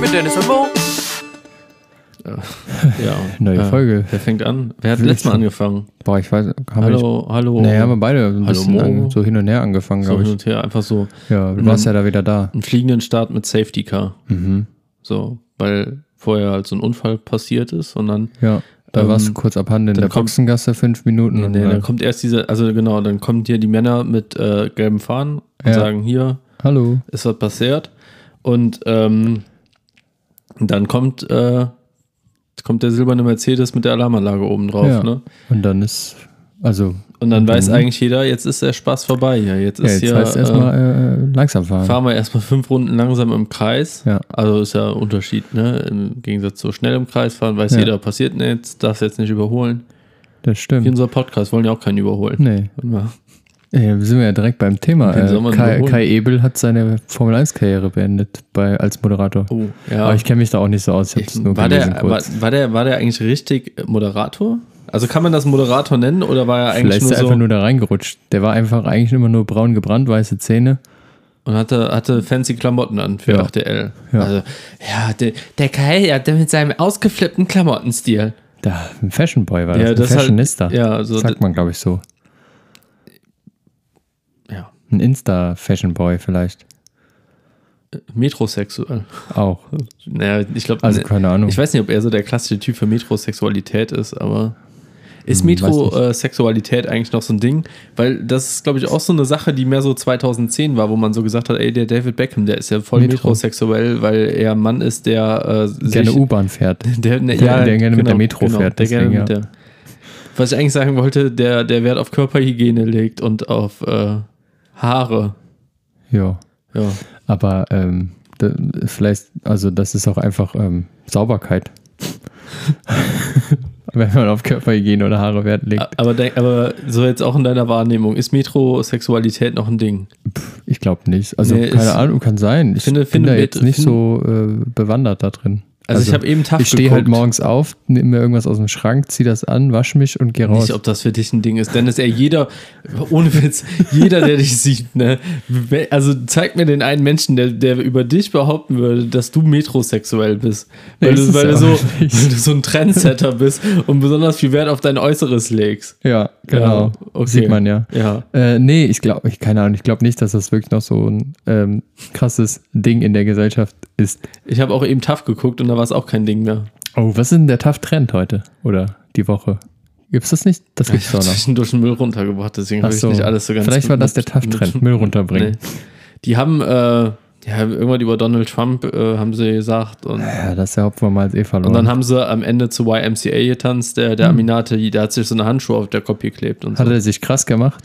mit Dennis und Mo. Ja. Neue ja. Folge. Wer fängt an? Wer hat letztes Mal angefangen? Boah, ich weiß, haben Hallo, hallo. wir nicht. Nee, haben wir beide ein Hallo, bisschen Mo. an, so hin und her angefangen, so glaube hin ich. und her, einfach so Ja, du warst ja da wieder da. einen fliegenden Start mit Safety Car. Mhm. So, weil vorher halt so ein Unfall passiert ist und dann, Ja, da Ähm, warst du kurz abhanden in der kommt- Boxengasse fünf Minuten. und nee, dann- dann kommt erst diese, also genau, dann kommen hier die Männer mit äh, gelben Fahnen und Ja. sagen, hier Hallo. ist was passiert. Und ähm, dann kommt, äh, kommt der silberne Mercedes mit der Alarmanlage oben drauf. Ja. Ne? Und dann ist, also, Und dann weiß Mhm. eigentlich jeder, jetzt ist der Spaß vorbei hier. Jetzt ja, ist jetzt hier, heißt äh, erstmal äh, langsam fahren. fahren wir erstmal fünf Runden langsam im Kreis. Ja. Also ist ja ein Unterschied, ne? Im Gegensatz zu schnell im Kreis fahren, weiß Ja. jeder, passiert nichts, darfst jetzt nicht überholen. Das Wie stimmt. unser Podcast wollen ja auch keinen überholen. Nee. Immer. Ja, sind wir ja direkt beim Thema. Äh, Kai? Kai Ebel hat seine Formel-1-Karriere beendet bei, als Moderator. Oh, ja. Aber ich kenne mich da auch nicht so aus. Ich nur war, der, war, war, der, war der eigentlich richtig äh, Moderator? Also kann man das Moderator nennen oder war er eigentlich Vielleicht ist nur er so einfach nur da reingerutscht. Der war einfach eigentlich immer nur braun gebrannt, weiße Zähne. und hatte, hatte fancy Klamotten an für Ja. 8DL? Ja. Also, ja, der, der Kai, ja, der mit seinem ausgeflippten Klamottenstil. Da, ein Fashion Boy war Ja, das. das ein halt- Fashionista. ja, also Sagt man, glaube ich, so. Ja. Ein Insta-Fashion Boy vielleicht. Metrosexuell. Auch. Naja, ich glaube, Also keine Ahnung. ich weiß nicht, ob er so der klassische Typ für Metrosexualität ist, aber ist Hm, Metrosexualität eigentlich noch so ein Ding? Weil das ist, glaube ich, auch so eine Sache, die mehr so 2010 war, wo man so gesagt hat, ey, der David Beckham, der ist ja voll Metro. metrosexuell, weil er ein Mann ist, der äh, Gerne U-Bahn fährt. der, ne, Der- der gerne mit der Metro fährt, Der gerne mit ja. der, was ich eigentlich sagen wollte, der, der Wert auf Körperhygiene legt und auf äh, Haare. Ja. Ja. Aber ähm, da, vielleicht, also das ist auch einfach ähm, Sauberkeit. Wenn man auf Körperhygiene oder Haare Wert legt. Aber, aber so jetzt auch in deiner Wahrnehmung, ist Metrosexualität noch ein Ding? Ich glaube nicht. Also Nee, keine Ahnung, kann sein. Ich Finde- bin finde da mit- jetzt nicht so äh, bewandert da drin. Also, ich habe eben TAF Ich stehe halt morgens auf, nehme mir irgendwas aus dem Schrank, ziehe das an, wasche mich und gehe raus. Nicht, ob das für dich ein Ding ist. Denn ist eher jeder, ohne Witz, jeder, der dich sieht, ne? Also zeig mir den einen Menschen, der, der über dich behaupten würde, dass du metrosexuell bist. Weil, du, weil, ja du so, weil du so ein Trendsetter bist und besonders viel Wert auf dein Äußeres legst. ja, genau. Ja, okay. Sieht man ja. Ja. Äh, nee, ich glaube, ich keine Ahnung, ich glaube nicht, dass das wirklich noch so ein ähm, krasses Ding in der Gesellschaft ist. Ich habe auch eben TAF geguckt und da war es auch kein Ding mehr. Oh, was ist denn der Tough-Trend heute? Oder die Woche? Gibt's das nicht? Das Ich gibt's habe doch noch. zwischendurch den Müll runtergebracht, deswegen habe ich so. nicht alles so ganz Vielleicht war das der mit- Müll runterbringen. Nee. Die haben, äh, ja, irgendwann über Donald Trump äh, haben sie gesagt und Ja, das ist ja Hauptmann mal eh verloren. Und dann haben sie am Ende zu YMCA getanzt, der, der Aminati, der hat sich so eine Handschuhe auf der Kopie geklebt und so. Hat er sich krass gemacht?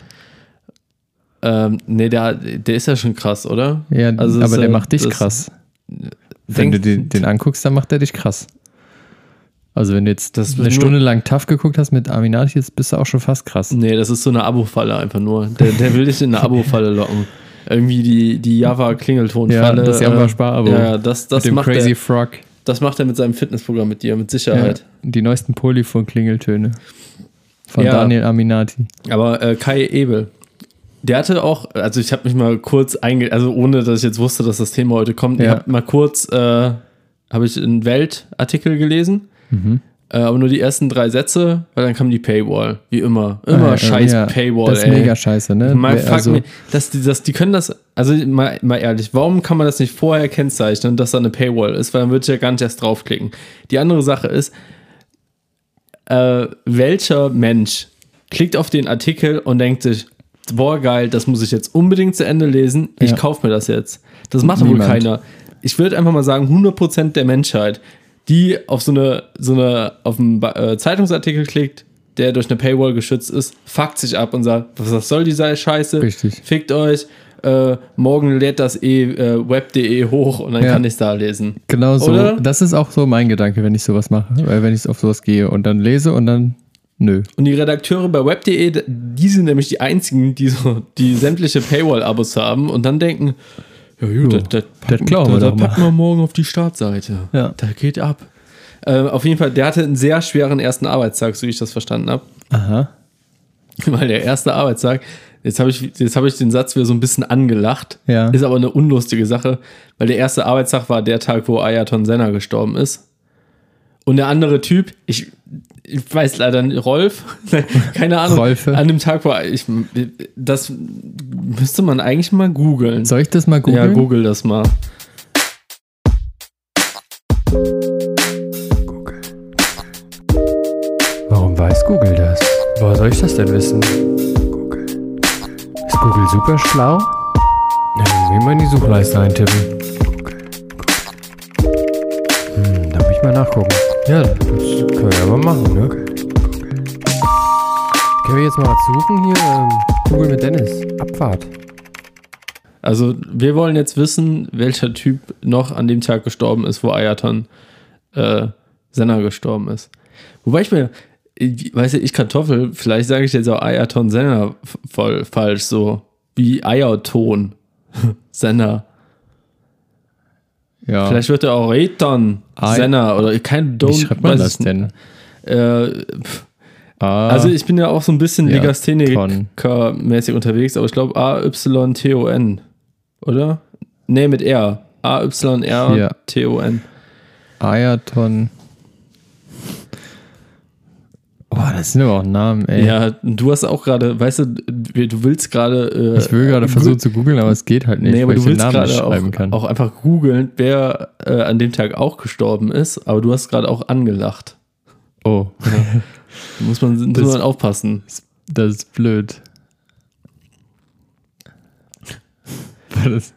ähm, nee, der, der ist ja schon krass, oder? Ja, Also aber ist, der macht dich das- krass. Wenn Denk- du den, den anguckst, dann macht er dich krass. Also wenn du jetzt Das eine Stunde lang tough geguckt hast mit Aminati, jetzt bist du auch schon fast krass. Nee, das ist so eine Abo-Falle einfach nur. Der, der will dich in eine Abo-Falle locken. Irgendwie die, die Java-Klingelton-Falle. Ja, das Java-Sparabo. Ja, ja, das, das, mit dem macht Crazy er, Frog. das macht er mit seinem Fitnessprogramm mit dir, mit Ja, Sicherheit. die neuesten Polyphon-Klingeltöne. Von Ja. Daniel Aminati. Aber äh, Kai Ebel, der hatte auch, also ich habe mich mal kurz einge, also ohne dass ich jetzt wusste, dass das Thema heute kommt, ich Ja. habe mal kurz, äh, habe ich einen Weltartikel gelesen, Mhm. äh, aber nur die ersten drei Sätze, weil dann kam die Paywall, wie immer, immer Äh, scheiß ja, Paywall, Das ist ey. mega scheiße, ne? Mal fuck also, me, dass die, dass die können das, also mal, mal ehrlich, warum kann man das nicht vorher kennzeichnen, dass da eine Paywall ist, weil dann würde ich ja gar nicht erst draufklicken. Die andere Sache ist, äh, welcher Mensch klickt auf den Artikel und denkt sich, boah geil, das muss ich jetzt unbedingt zu Ende lesen, ich Ja. kaufe mir das jetzt. Das macht doch wohl Niemand. keiner. Ich würde einfach mal sagen, 100% der Menschheit, die auf so eine, so eine, auf einen äh, Zeitungsartikel klickt, der durch eine Paywall geschützt ist, fuckt sich ab und sagt, was soll diese Scheiße? Richtig. Fickt euch, äh, morgen lädt das eh äh, web.de hoch und dann Ja. kann ich es da lesen. Genau so. Oder? Das ist auch so mein Gedanke, wenn ich sowas mache. Weil wenn ich auf sowas gehe und dann lese und dann nö. Und die Redakteure bei web.de, die sind nämlich die einzigen, die so die sämtliche Paywall-Abos haben und dann denken, ja gut, Jo, das, das, das packen- klauen wir mal. packen wir morgen auf die Startseite. Ja. Da geht ab. Äh, auf jeden Fall, der hatte einen sehr schweren ersten Arbeitstag, so wie ich das verstanden habe. Aha. Weil der erste Arbeitstag, Jetzt habe ich, jetzt hab ich den Satz wieder so ein bisschen angelacht. Ja. Ist aber eine unlustige Sache, weil der erste Arbeitstag war der Tag, wo Ayrton Senna gestorben ist. Und der andere Typ, ich, ich weiß leider nicht, Rolf, keine Ahnung, Rolfe. an dem Tag, wo ich, das müsste man eigentlich mal googeln. Soll ich das mal googeln? Ja, google das mal. Warum weiß Google das? Woher soll ich das denn wissen? Google. Ist Google super schlau? Ja, dann will mal in die Suchleiste eintippen. Hm, da muss ich mal nachgucken. Ja, das können wir ja mal machen, ne? Können wir jetzt mal was suchen hier? Ähm, Google mit Dennis. Abfahrt. Also, wir wollen jetzt wissen, welcher Typ noch an dem Tag gestorben ist, wo Ayrton äh, Senna gestorben ist. Wobei ich mir, ich, weiß ja, ich Kartoffel, vielleicht sage ich jetzt auch Ayrton Senna voll falsch, so wie Eierton Senna. Ja. Vielleicht wird er auch Ay- Senna oder kein Don't. Wie schreibt man das denn? Äh, Ah, also ich bin ja auch so ein bisschen Ja, Legastheniker-mäßig unterwegs, aber ich glaube A-Y-T-O-N, oder? Nee, mit R. A-Y-R-T-O-N. Ayrton. Oh, das sind aber auch Namen, ey. Ja, du hast auch gerade, weißt du, du willst gerade. Äh, Ich will gerade versuchen zu googeln, aber es geht halt nicht, Nee, aber weil du ich den willst Namen nicht gerade schreiben auch, kann. auch einfach googeln, wer äh, an dem Tag auch gestorben ist, aber du hast gerade auch angelacht. oh, Da muss man, muss Das- man aufpassen. das ist blöd. Das-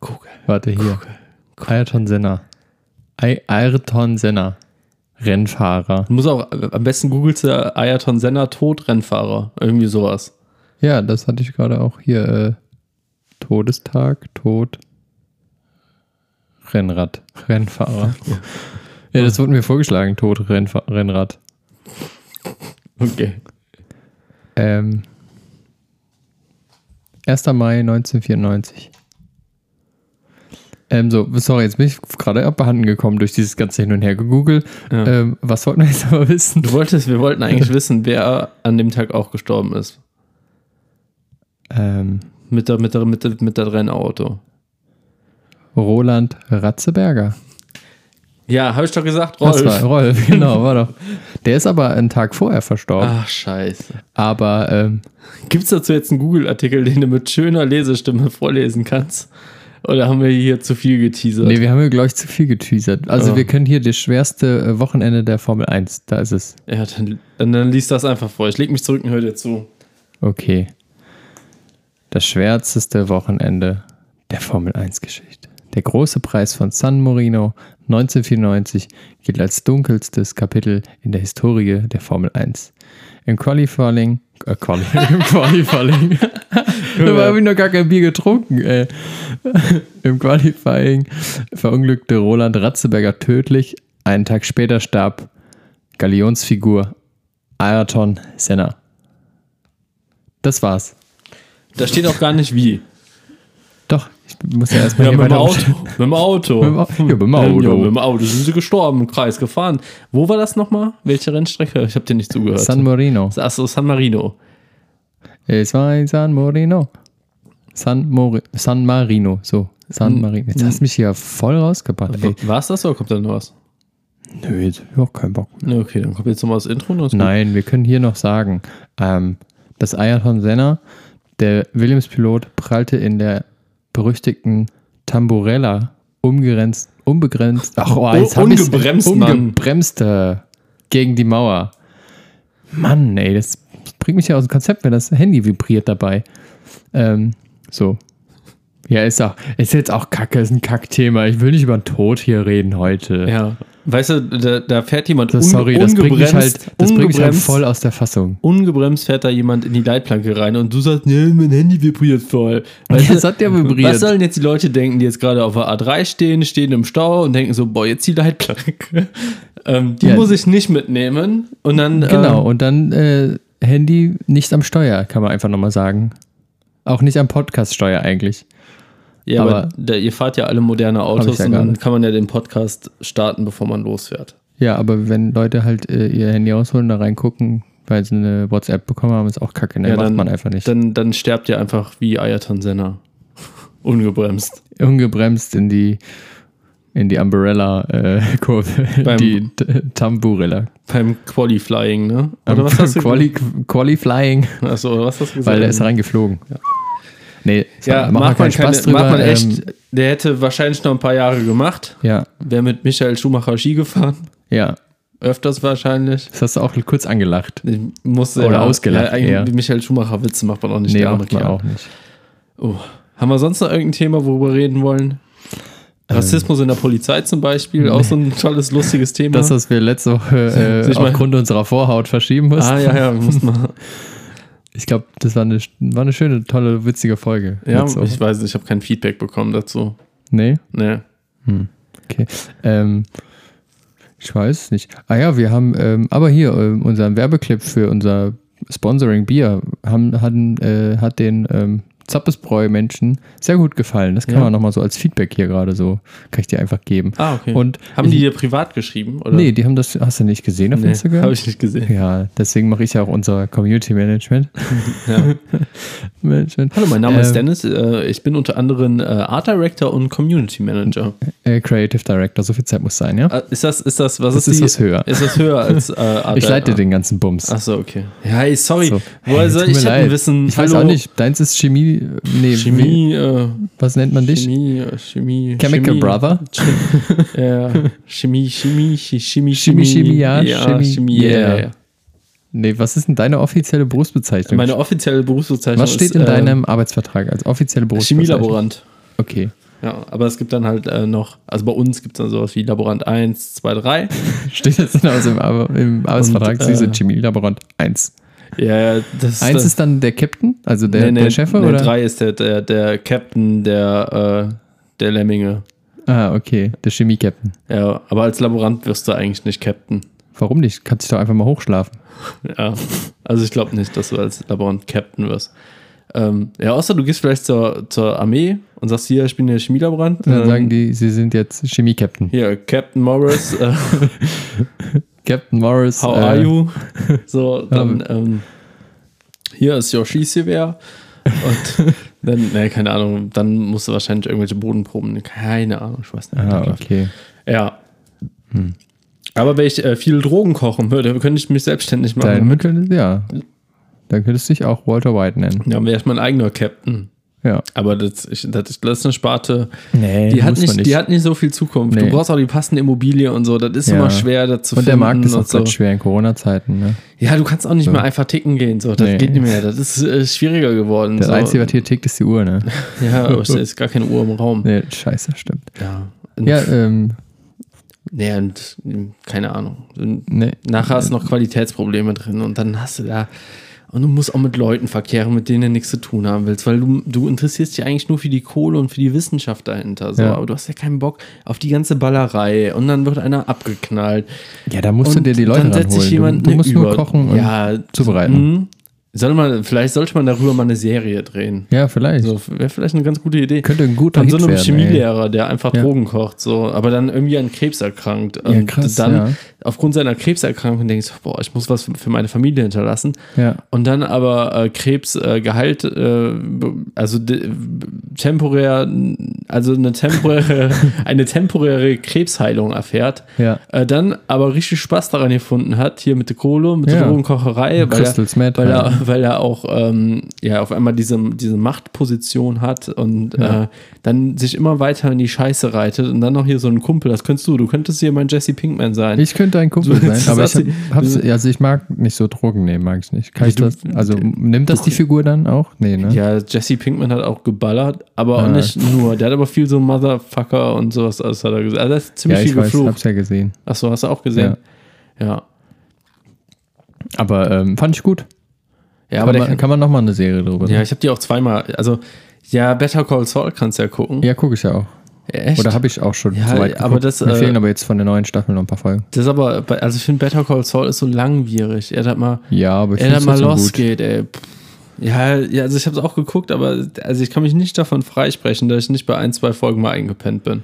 Google. Warte hier. Ayrton Senna. Ay- Ayrton Senna. Rennfahrer. Du musst auch, äh, am besten googelst du Ayrton Senna Tod Rennfahrer. Irgendwie sowas. Ja, das hatte ich gerade auch hier. Äh, Todestag, Tod, Rennrad, Rennfahrer. Ja, das wurde mir vorgeschlagen, Tod, Rennfa Rennrad. Okay. Ähm, 1. Mai 1994. Ähm, so, sorry, jetzt bin ich gerade abhanden gekommen durch dieses ganze Hin und Her gegoogelt. Ja. Ähm, was wollten wir jetzt aber wissen? Du wolltest, wir wollten eigentlich wissen, wer an dem Tag auch gestorben ist. Ähm, Mit der, mit der, mit der, mit der Rennauto. Roland Ratzeberger. Ja, habe ich doch gesagt, Rolf. Das war Rolf, genau, war doch. Der ist aber einen Tag vorher verstorben. Ach, scheiße. Aber ähm, Gibt es dazu jetzt einen Google-Artikel, den du mit schöner Lesestimme vorlesen kannst? Oder haben wir hier zu viel geteasert? nee, wir haben hier, glaube ich, zu viel geteasert. Also Ja. wir können hier das schwerste äh, Wochenende der Formel 1. Da ist es. ja, dann, dann, dann liest das einfach vor. Ich leg mich zurück und höre dir zu. Okay. Das schwärzeste Wochenende der Formel 1-Geschichte. Der große Preis von San Marino 1994 gilt als dunkelstes Kapitel in der Historie der Formel 1. Im Qualifying, äh, Quali, im Qualifying, da habe ich noch gar kein Bier getrunken, ey. Im Qualifying verunglückte Roland Ratzeberger tödlich. Einen Tag später starb Galionsfigur Ayrton Senna. Das war's. Da steht auch gar nicht wie. Muss ja erstmal Ja, mit dem Auto. Mit dem Auto. Mit dem Au- ja, mit dem Auto. Ja, mit dem Auto sind sie gestorben, im Kreis gefahren. Wo war das nochmal? Welche Rennstrecke? Ich habe dir nicht zugehört. San Marino. Achso, San Marino. Es war in San Marino. San, Mori San Marino, so. San Hm. Marino. Jetzt hast du mich hier voll rausgebracht, ey. War es das oder kommt da noch was? Nö, jetzt hab ich auch keinen Bock. Okay, dann kommt jetzt nochmal das Intro. das ist gut. Nein, wir können hier noch sagen, ähm, dass Ayrton Senna, der Williams-Pilot, prallte in der berüchtigten Tamburella umgrenzt, unbegrenzt, ach, oh, jetzt ich's- ungebremst, ungebremste gegen die Mauer. Mann, ey, das bringt mich ja aus dem Konzept, wenn das Handy vibriert dabei. Ähm, so. Ja, ist auch, ist jetzt auch kacke, ist ein Kackthema. Ich will nicht über den Tod hier reden heute. Ja. Weißt du, da, da fährt jemand Das, sorry, das bringt mich halt, das bringt mich halt ungebremst- voll aus der Fassung. ungebremst fährt da jemand in die Leitplanke rein und du sagst, nee, mein Handy vibriert voll. Weißt Ja, du, es hat ja vibriert. Was sollen jetzt die Leute denken, die jetzt gerade auf der A3 stehen, stehen im Stau und denken so, boah, jetzt die Leitplanke. ähm, die Ja. muss ich nicht mitnehmen. Und dann. Genau, Ähm, und dann äh, Handy nicht am Steuer, kann man einfach nochmal sagen. Auch nicht am Podcast-Steuer eigentlich. Ja, aber, aber- da, ihr fahrt ja alle moderne Autos ja und dann kann man ja den Podcast starten, bevor man losfährt. Ja, aber wenn Leute halt äh, ihr Handy rausholen, da reingucken, weil sie eine WhatsApp bekommen haben, ist auch kacke. Ne? Ja, macht dann- man einfach nicht. Dann, dann sterbt ihr einfach wie Ayrton Senna. Ungebremst. Ungebremst in die, in die Umbrella-Kurve. Beim- die Tamburella. Beim Qualifying, ne? Oder was hast du Quali, Qualifying, Achso, was hast du gesagt? weil der ist reingeflogen. Nee, ja, macht macht man, keine, Spaß drüber. macht man echt. Ähm, der hätte wahrscheinlich noch ein paar Jahre gemacht. ja, Wäre mit Michael Schumacher Ski gefahren. ja. Öfters wahrscheinlich. Das hast du auch kurz angelacht. Ich musste Oder ja, ausgelacht Ja, Michael Schumacher Witze macht man auch nicht. Nee, der macht man auch nicht. Oh. Haben wir sonst noch irgendein Thema, worüber wir reden wollen? Ähm. Rassismus in der Polizei zum Beispiel, auch so ein tolles, lustiges Thema. Das, was wir letzte Woche äh, mal- aufgrund unserer Vorhaut verschieben mussten. ah, ja, ja, muss man. Ich glaube, das war eine, war eine schöne, tolle, witzige Folge. Ja, Woche. ich weiß nicht, ich habe kein Feedback bekommen dazu. Nee? Nee. Okay. Ähm, ich weiß es nicht. Ah ja, wir haben, ähm, aber hier, ähm, unseren Werbeclip für unser Sponsoring Bier haben, hatten, äh, hat den ähm, Zappesbräu-Menschen sehr gut gefallen. Das kann Ja. man nochmal so als Feedback hier gerade so, kann ich dir einfach geben. Ah, okay. Und haben die dir privat geschrieben? Oder? Nee, die haben das, hast du nicht gesehen auf nee Instagram? habe ich nicht gesehen. ja, deswegen mache ich ja auch unser Community Management. Ja. Management. Hallo, mein Name ist Ähm, Dennis. Äh, Ich bin unter anderem äh, Art Director und Community Manager. Äh, Creative Director, so viel Zeit muss sein, ja? Äh, Ist das, ist das, was Das ist, ist die, was höher. Ist das höher als äh, Art Ich leite den ganzen Bums. Achso, okay. Ja, ey, sorry. So. Woher Hey, soll ich leid. wissen? Ich weiß hallo, auch nicht. Deins ist Chemie. Nee, Chemie, äh, Wie, was nennt man dich? Chemie, äh, Chemie. Chemical Chemie, Brother? Ch- ja, Chemie, Chemie, Chi- Chemie, Chemie, Chemie, ja, ja, Chemie, Chemie, yeah. ja. Nee, was ist denn deine offizielle Berufsbezeichnung? Meine offizielle Berufsbezeichnung was steht ist in äh, deinem Arbeitsvertrag als offizielle Berufsbezeichnung? Chemielaborant. Okay. Ja, aber es gibt dann halt äh, noch, also bei uns gibt es dann sowas wie Laborant 1, 2, 3. Steht jetzt dann also im, Ar- im Arbeitsvertrag, Und, Sie äh, sind Chemielaborant 1. Ja, das 1 ist dann der Captain, also der, der Chef, nee, oder? 3 ist der, der, der Captain der, äh, der Lemminge. Ah, okay, der Chemie-Captain. Ja, aber als Laborant wirst du eigentlich nicht Captain. Warum nicht? Kannst dich doch einfach mal hochschlafen. Ja, also ich glaube nicht, dass du als Laborant Captain wirst. Ähm, ja, außer du gehst vielleicht zur, zur Armee und sagst, hier, ich bin der Chemielaborant. Und dann Ähm, sagen die, sie sind jetzt Chemie-Captain. Hier, Captain Morris, äh, Captain Morris. how äh, are you? So, dann, ähm, hier ist your Skigewehr. Und dann, ne, keine Ahnung, dann musst du wahrscheinlich irgendwelche Bodenproben, keine Ahnung, ich weiß nicht. Ah, okay. Ja. Aber wenn ich äh, viel Drogen kochen würde, könnte ich mich selbstständig machen. Dann könntest, ja. Dann könntest du dich auch Walter White nennen. ja, wäre ich mein eigener Captain. Ja. Aber das, ich, das, ist- das ist eine Sparte, Nee, die hat, man nicht, die hat nicht so viel Zukunft. Du Nee. brauchst auch die passende Immobilie und so. Das ist Ja. immer schwer, das zu Und der finden. Markt ist auch und so. schwer in Corona-Zeiten. Ne? Ja, du kannst auch nicht So. mehr einfach ticken gehen. So. Das Nee. geht nicht mehr. Das ist äh, schwieriger geworden. Das so. Einzige, was hier tickt, ist die Uhr. Ne? Ja, aber es ist gar keine Uhr im Raum. Nee, scheiße, stimmt. Ja. Und, Ja, ähm, Nee, und ähm, keine Ahnung. Und nee. Nachher hast du noch Qualitätsprobleme drin und dann hast du da. Und du musst auch mit Leuten verkehren, mit denen du nichts zu tun haben willst, weil du, du interessierst dich eigentlich nur für die Kohle und für die Wissenschaft dahinter. So. Ja. Aber du hast ja keinen Bock auf die ganze Ballerei und dann wird einer abgeknallt. Ja, da musst du und dir die Leute dann setzt sich jemand du, du musst nur Über- kochen und ja, zubereiten. mh. Soll man, vielleicht sollte man darüber mal eine Serie drehen. Ja, vielleicht. So, Wäre vielleicht eine ganz gute Idee. Könnte ein guter Von so einem Chemielehrer, der einfach Ja. Drogen kocht, so, aber dann irgendwie an Krebs erkrankt. Ja, und krass, dann ja. Aufgrund seiner Krebserkrankung denkst, boah, ich muss was für meine Familie hinterlassen. Ja. Und dann aber äh, Krebs äh, geheilt, äh, also temporär, also eine temporäre, eine temporäre Krebsheilung erfährt. Ja. Äh, dann aber richtig Spaß daran gefunden hat, hier mit der Kohle, mit der Ja. Drogenkocherei, weil er, weil er, weil er auch ähm, ja auf einmal diese, diese Machtposition hat und Ja. äh, dann sich immer weiter in die Scheiße reitet und dann noch hier so ein Kumpel, das könntest du, du könntest hier mein Jesse Pinkman sein. Ich könnte ein Kumpel So, sein, das aber ich, hab, sie- also ich mag nicht so Drogen nehmen, mag ich nicht. Kann ich das, also nimmt das die Figur dann auch? Nee, ne? Ja, Jesse Pinkman hat auch geballert, aber auch Ah. nicht nur. Der hat aber viel so Motherfucker und sowas, alles hat er gesagt. Also, er ist ziemlich ja, viel ich weiß, geflucht. hab's ja gesehen. Achso, hast du auch gesehen? Ja. Aber ähm, fand ich gut. Ja, aber kann, der man, kann man nochmal eine Serie drüber Ja, ich habe die auch zweimal, also, ja, Better Call Saul kannst du ja gucken. Ja, gucke ich ja auch. Echt? Oder habe ich auch schon Ja, so weit aber das, Mir äh, fehlen aber jetzt von der neuen Staffel noch ein paar Folgen. das ist aber, also ich finde Better Call Saul ist so langwierig. Er hat mal, Ja, aber ich er hat finde mal losgeht, ey. Ja, ja, also ich habe es auch geguckt, aber also ich kann mich nicht davon freisprechen, dass ich nicht bei ein, zwei Folgen mal eingepennt bin.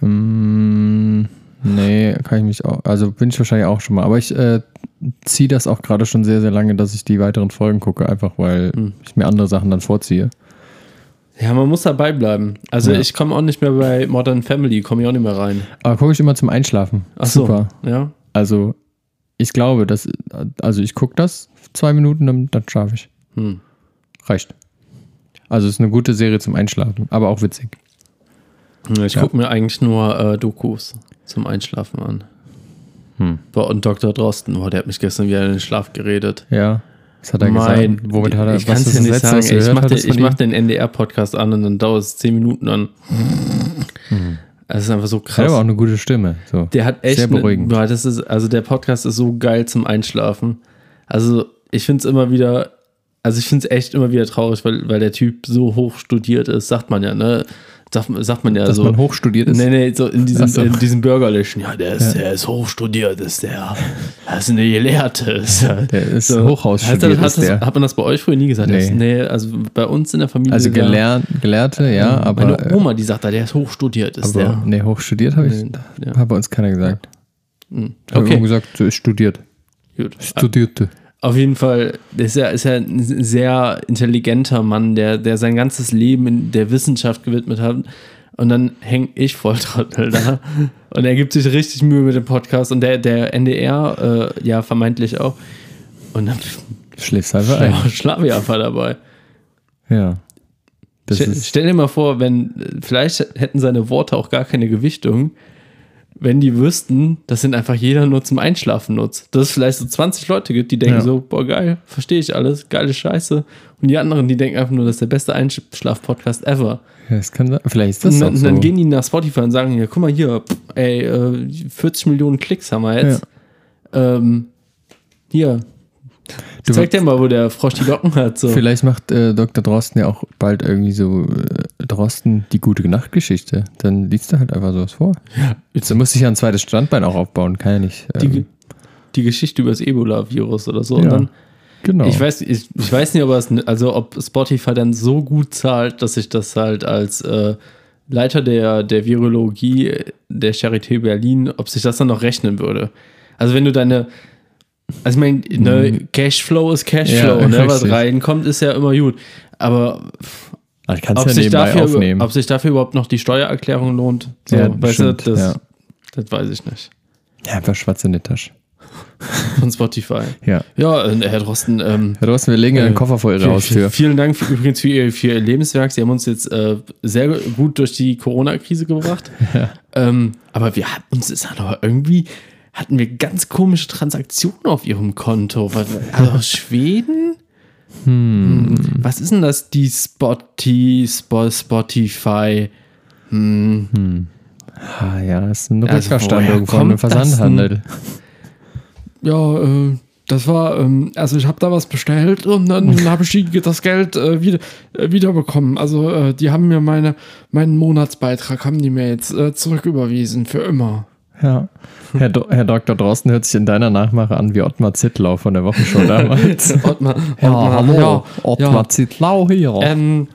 Mm, nee, kann ich mich auch. Also bin ich wahrscheinlich auch schon mal. Aber ich, äh, ziehe das auch gerade schon sehr, sehr lange, dass ich die weiteren Folgen gucke, einfach weil Hm. ich mir andere Sachen dann vorziehe. Ja, man muss dabei bleiben. Also Ja. ich komme auch nicht mehr bei Modern Family, komme ich auch nicht mehr rein. Aber gucke ich immer zum Einschlafen. Ach so, Super. Ja. Also, ich glaube, dass, also ich gucke das zwei Minuten, dann, dann schlafe ich. Hm. Reicht. Also, es ist eine gute Serie zum Einschlafen, aber auch witzig. Ich Ja. gucke mir eigentlich nur äh, Dokus zum Einschlafen an. Hm. Und Dr. Drosten, boah, der hat mich gestern wieder in den Schlaf geredet. Ja. Was hat er Mein, gesagt? Womit hat er ich kann es dir das nicht sagen. Ich mache den, mach den NDR-Podcast an und dann dauert es 10 Minuten an. Es ist einfach so Hat aber auch krass. eine gute Stimme. So. Der hat echt. Sehr beruhigend. boah, das ist, also der Podcast ist so geil zum Einschlafen. Also ich finde es immer wieder, also ich finde es echt immer wieder traurig, weil, weil der Typ so hoch studiert ist, sagt man ja, ne? Sagt, sagt man ja Dass so. man hochstudiert ist. Nee, nee, so in diesem, so. in diesem bürgerlichen. Ja, der ist, Ja. der ist hochstudiert, ist der. Das ist eine Gelehrte. Ist der, Der ist so. Hochhaus Hat, das, ist das, hat man das bei euch früher nie gesagt? Nee. Das- nee also bei uns in der Familie. Also gelernt, Gelehrte, ja, aber, Meine äh, Oma, die sagt da, der ist hochstudiert, ist aber der. nee, hochstudiert habe ich, Nee, ja. hat bei uns keiner gesagt. Hm, Ich habe Okay, gesagt, so ist studiert. gut. Studierte. Auf jeden Fall ist er, ist er ein sehr intelligenter Mann, der, der sein ganzes Leben in der Wissenschaft gewidmet hat. Und dann hänge ich voll Trottel da. und er gibt sich richtig Mühe mit dem Podcast und der, der NDR, äh, ja, vermeintlich auch. Und dann Schläfst einfach ein. schla schlafe ich einfach dabei. Ja. Ist, stell dir mal vor, wenn, vielleicht hätten seine Worte auch gar keine Gewichtung, wenn die wüssten, dass ihn einfach jeder nur zum Einschlafen nutzt. Dass es vielleicht so 20 Leute gibt, die denken Ja. so, boah, geil, verstehe ich alles, geile Scheiße. Und die anderen, die denken einfach nur, das ist der beste Einschlaf-Podcast ever. ja, das kann sein. Vielleicht ist das Und dann, so. dann gehen die nach Spotify und sagen, ja, guck mal hier, pff, ey, äh, 40 Millionen Klicks haben wir jetzt. Ähm, hier, Du- zeig dir mal, wo der Frosch die Locken hat. So. Vielleicht macht äh, Dr. Drosten ja auch bald irgendwie so äh, Drosten die gute Nachtgeschichte. Dann liest er halt einfach sowas vor. Ja, Jetzt muss sich ja ein zweites Standbein auch aufbauen, kann ja nicht. die, Ähm, die Geschichte über das Ebola-Virus oder so. Ja. Und dann genau. Ich weiß, ich, ich weiß nicht, ob, es, also ob Spotify dann so gut zahlt, dass ich das halt als äh, Leiter der, der Virologie der Charité Berlin, ob sich das dann noch rechnen würde. Also wenn du deine, also ich meine, ne, Cashflow ist Cashflow, Ja, ne, was richtig. reinkommt, ist ja immer gut. Aber kannst ob ja sich, dafür, aufnehmen. ob sich dafür überhaupt noch die Steuererklärung lohnt, so, Ja, weißt stimmt, du, das, ja. das weiß ich nicht. ja, einfach schwarz in die Tasche. Von Spotify. Ja. Ja, äh, Herr Drosten, ähm, Herr Drosten, wir legen einen Koffer vor Ihre Vielen- Haustür. Vielen Dank für, übrigens für ihr, für ihr Lebenswerk. Sie haben uns jetzt äh, sehr gut durch die Corona-Krise gebracht. Ähm, aber wir hatten uns ist aber irgendwie hatten wir ganz komische Transaktionen auf ihrem Konto. Also aus Schweden? Hm. Was ist denn das? Die Spotify, Spo- Spotify. Ah, ja, ist ein Also, das Versandhandel. Ja, äh, das war, ähm, also ich habe da was bestellt und dann habe ich das Geld äh, wieder, äh, wiederbekommen. Also äh, die haben mir meine, meinen Monatsbeitrag, haben die mir jetzt äh, zurücküberwiesen, für immer. Ja. Herr, Do Herr Dr. Drosten hört sich in deiner Nachmache an wie Ottmar Zittlau von der Wochenshow damals. Ottmar, ja, Ottmar, hallo, ja, Ottmar ja. Zittlau hier. Ähm,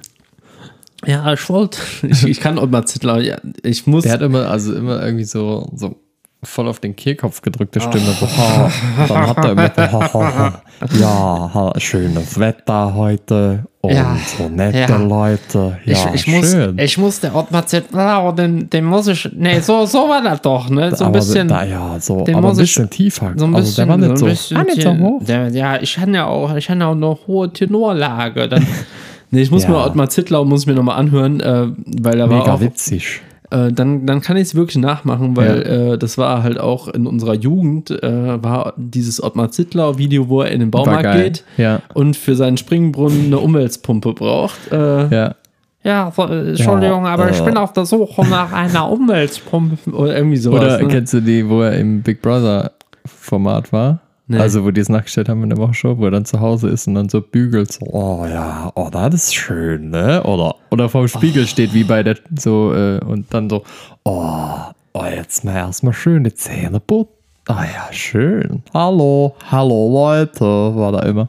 ja, ich wollte, ich, ich kann Ottmar Zittler, ja, ich muss, Der hat immer, also immer irgendwie so, so voll auf den Kehlkopf gedrückte Stimme. So, ha, dann hat er immer so, ha, ha, ha. ja, ha, schönes Wetter heute und Ja, so nette ja. Leute. Ja, ich, ich, muss, schön. ich muss der Ottmar Zittlau, den, den muss ich. Nee, so, so war das doch, ne? So ein bisschen. Da, ja, so, den aber ein muss ich- bisschen tiefer. So ein also bisschen, der war nicht so so, ein war nicht so hoch. Der, ja, ich hatte ja auch, ich hatte auch eine hohe Tenorlage. Dann, nee, ich muss Ja. mir Ottmar Zittlau, muss ich mir nochmal anhören, äh, weil er war Mega auch, witzig. Äh, dann, dann kann ich es wirklich nachmachen, weil äh, das war halt auch in unserer Jugend, äh, war dieses Ottmar Zittlau-Video, wo er in den Baumarkt geht Ja, und für seinen Springbrunnen eine Umweltpumpe braucht. Äh, ja. ja, so, äh, Entschuldigung, aber ich bin auf der Suche nach einer Umweltpumpe. Oder irgendwie sowas. Oder ne? kennst du die, wo er im Big Brother Format war? Nee. Also, wo die es nachgestellt haben in der Wochenshow, wo er dann zu Hause ist und dann so bügelt, so, oh ja, oh, das ist schön, ne? Oder, oder vorm Spiegel steht, wie bei der, so, äh, und dann so, oh, oh jetzt mal erstmal schön die Zähne putzen. Ah ja, schön. Hallo, hallo Leute, war da immer.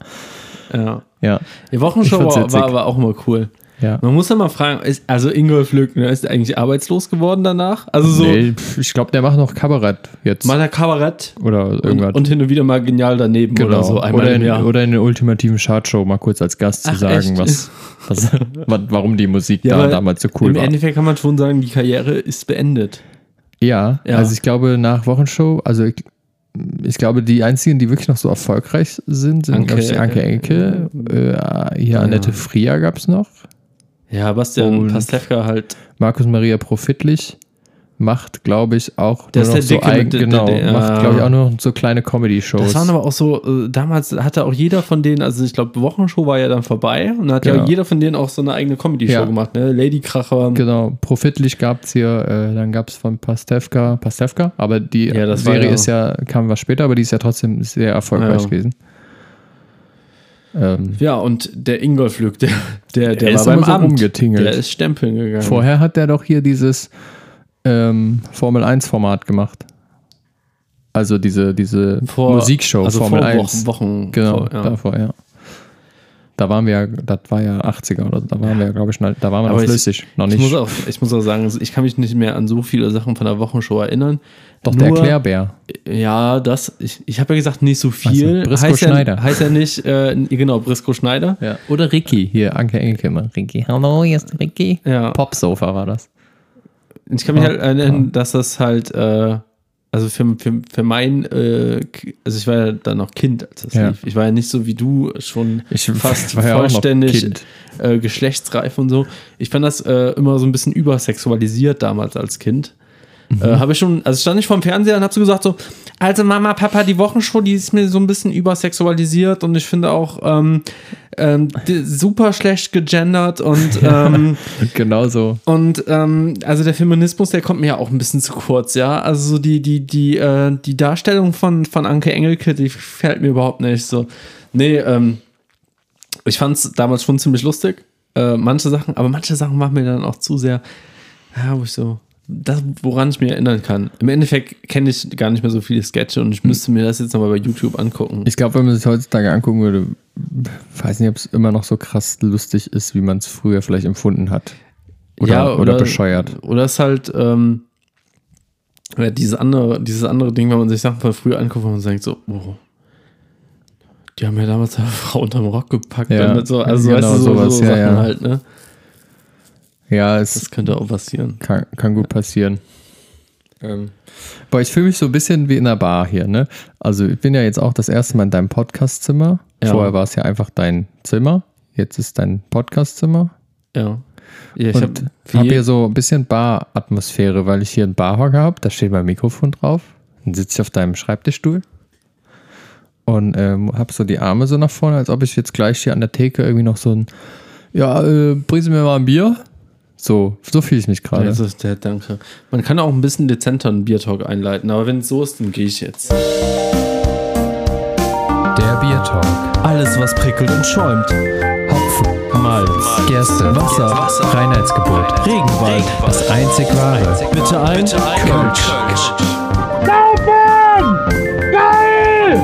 Ja. Ja. Die Wochenshow war, war aber auch immer cool. Ja. Man muss ja mal fragen, ist, also Ingolf Lückner, ist er eigentlich arbeitslos geworden danach? Also so, Nee, ich glaube, der macht noch Kabarett jetzt. mal der Kabarett oder irgendwas. und, und hin und wieder mal genial daneben genau. oder so. Oder, im in, oder in der ultimativen Chartshow mal kurz als Gast zu Ach, sagen, echt? was, was, warum die Musik Ja, da damals so cool Im war. Endeffekt kann man schon sagen, die Karriere ist beendet. Ja, Ja. also ich glaube nach Wochenshow, also ich, ich glaube die einzigen, die wirklich noch so erfolgreich sind, sind Anke, glaube ich Anke Enke, äh, hier Annette Frier gab es noch, Ja, Bastian Und- Pastewka halt. Markus Maria Profitlich macht, glaube ich, auch Der nur ist noch der so eigen, mit genau, der- der- macht, ja. glaube ich, auch nur noch so kleine Comedy-Shows. Das waren aber auch so, äh, damals hatte auch jeder von denen, also ich glaube, Wochenshow war ja dann vorbei und dann hat ja Genau. jeder von denen auch so eine eigene Comedy-Show Ja. gemacht, ne? Ladykracher. Genau, Profitlich gab es hier, äh, dann gab es von Pastewka, Pastewka, aber die Ja, das Serie ja- ist ja, kam was später, aber die ist ja trotzdem sehr erfolgreich Ja. gewesen. Ähm, Ja, und der Ingolf Lück, der, der, der Der war ist beim so Amt. rumgetingelt. Der ist stempeln gegangen. Vorher hat der doch hier dieses ähm, Formel 1 Format gemacht. Also diese, diese Vor- Musikshow also Formel vor 1. Wochen, Wochen Genau, vor, ja. davor, ja. Da waren wir ja, das war ja 80er oder so, da waren wir ja, glaube ich, da waren wir Aber noch ich- flüssig, noch Ich nicht. muss, auch, ich muss auch sagen, ich kann mich nicht mehr an so viele Sachen von der Wochenshow erinnern. doch der Nur- Erklärbär. Ja, das, ich, ich habe ja gesagt, nicht so viel. Ach so, Brisco heißt Schneider. Ja, heißt ja nicht, äh, genau, Brisco Schneider. Ja. Oder Ricky, hier, Anke Engelke immer. Ricky, hallo, hier ist Ricky. Ja. Popsofa war das. Ich kann mich Ja, halt erinnern, dass das halt, äh, also für, für, für mein, äh, also ich war ja dann noch Kind, als das Ja. lief. Ich war ja nicht so wie du schon Ich fast ja vollständig Kind. äh, geschlechtsreif und so. Ich fand das äh, immer so ein bisschen übersexualisiert damals als Kind. Mhm. Äh, habe ich schon, also stand ich vorm Fernseher und habe so gesagt so, also Mama, Papa, die Wochenshow, die ist mir so ein bisschen übersexualisiert und ich finde auch ähm, ähm, super schlecht gegendert und ähm, Genau so. und ähm, also der Feminismus, der kommt mir ja auch ein bisschen zu kurz, ja. Also so die, die, die, äh, die Darstellung von, von Anke Engelke, die gefällt mir überhaupt nicht so. Nee, ähm, ich fand es damals schon ziemlich lustig, äh, manche Sachen, aber manche Sachen machen mir dann auch zu sehr, ja, wo ich so, das, woran ich mich erinnern kann. Im Endeffekt kenne ich gar nicht mehr so viele Sketche und ich müsste mir das jetzt nochmal bei YouTube angucken. Ich glaube, wenn man sich heutzutage angucken würde, weiß nicht, ob es immer noch so krass lustig ist, wie man es früher vielleicht empfunden hat. Oder, oder, bescheuert. Oder ist halt ähm, ja, dieses, andere, dieses andere Ding, wenn man sich Sachen von früher anguckt, wo man denkt so, oh, die haben ja damals eine Frau unterm Rock gepackt. Ja, und so, also genau, weißt du, so, sowas, so ja, Sachen ja. halt, ne? Ja, es Das könnte auch passieren. kann, kann gut passieren. Ähm, boah, ich fühle mich so ein bisschen wie in einer Bar hier, ne? Also ich bin ja jetzt auch das erste Mal in deinem Podcastzimmer. Ja. Vorher war es ja einfach dein Zimmer. Jetzt ist dein Podcastzimmer. Ja. ja ich habe habe hier so ein bisschen Bar-Atmosphäre, weil ich hier einen Barhocker habe. Da steht mein Mikrofon drauf. Dann sitze ich auf deinem Schreibtischstuhl. Und ähm, habe so die Arme so nach vorne, als ob ich jetzt gleich hier an der Theke irgendwie noch so ein, ja, äh, bringen Sie mir mal ein Bier. So, so fühle ich mich gerade. das ist der, danke. Man kann auch ein bisschen dezenter einen Biertalk einleiten, aber wenn es so ist, dann gehe ich jetzt. der Biertalk. Alles, was prickelt und schäumt. Hopfen, Malz, Gerste, Wasser, Reinheitsgebot. Regenwald. Das einzig wahre. Bitte ein Kölsch. Saufen! Geil!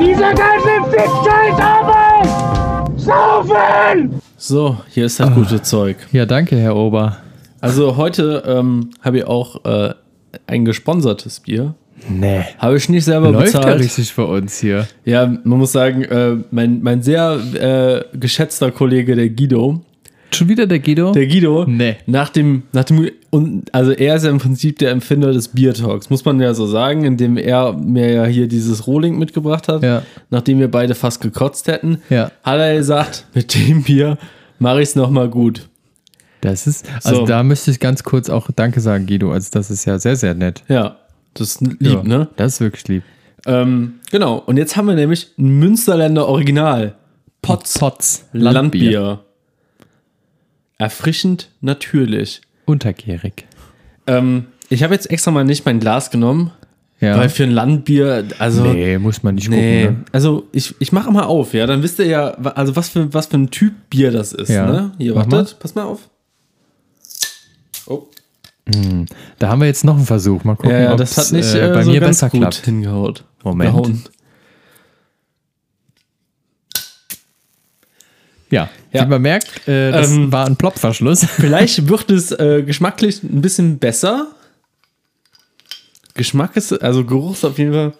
Dieser ganze Fick-Scheiß! Saufen! So, hier ist das gute Zeug. Ja, danke, Herr Ober. Also heute ähm, habe ich auch äh, ein gesponsertes Bier. Nee. Habe ich nicht selber Läuft ja bezahlt. richtig für uns hier. Ja, man muss sagen, äh, mein, mein sehr äh, geschätzter Kollege, der Guido, Schon wieder der Guido? der Guido, Nee. nach dem, nach dem, und, also er ist ja im Prinzip der Empfinder des Biertalks, muss man ja so sagen, indem er mir ja hier dieses Rohling mitgebracht hat, Ja. nachdem wir beide fast gekotzt hätten, Ja. hat er gesagt, mit dem Bier mache ich es nochmal gut. Das ist, also So. da müsste ich ganz kurz auch Danke sagen, Guido. Also das ist ja sehr, sehr nett. Ja, das ist lieb, ja, ne? Das ist wirklich lieb. Ähm, genau, und jetzt haben wir nämlich ein Münsterländer Original. Potz Potz. Landbier. Erfrischend natürlich. Untergärig. Ähm, ich habe jetzt extra mal nicht mein Glas genommen, Ja. weil für ein Landbier, also. nee, muss man nicht Nee, gucken. Ne? also ich, ich mache mal auf, ja, dann wisst ihr ja, also was für, was für ein Typ Bier das ist, Ja. ne? Hier, Mach wartet, pass mal auf. Oh. Da haben wir jetzt noch einen Versuch. Mal gucken, Ja, ja, ob's, das hat nicht äh, äh, bei so mir besser gut klappt. hingehaut. Moment. Gehauen. Ja, Ja. wie man merkt, äh, das Ähm, war ein Plopverschluss. Vielleicht wird es äh, geschmacklich ein bisschen besser. Geschmack ist, also Geruch ist auf jeden Fall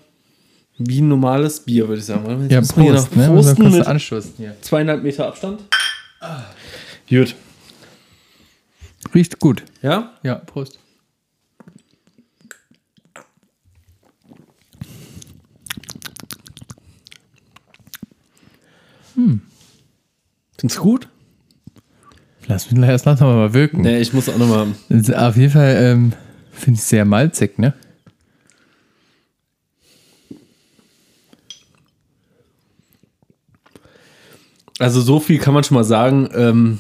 wie ein normales Bier, würde ich sagen. Jetzt Ja, Prost, noch ne? Prosten mit anstoßen hier. zweieinhalb Meter Abstand. Gut. Riecht gut. Ja? Ja, Prost. Findest du gut? Lass mich erst lass mal wirken. Nee, ich muss auch nochmal. Das- Auf jeden Fall ähm, finde ich sehr malzig, ne? Also so viel kann man schon mal sagen. Ähm,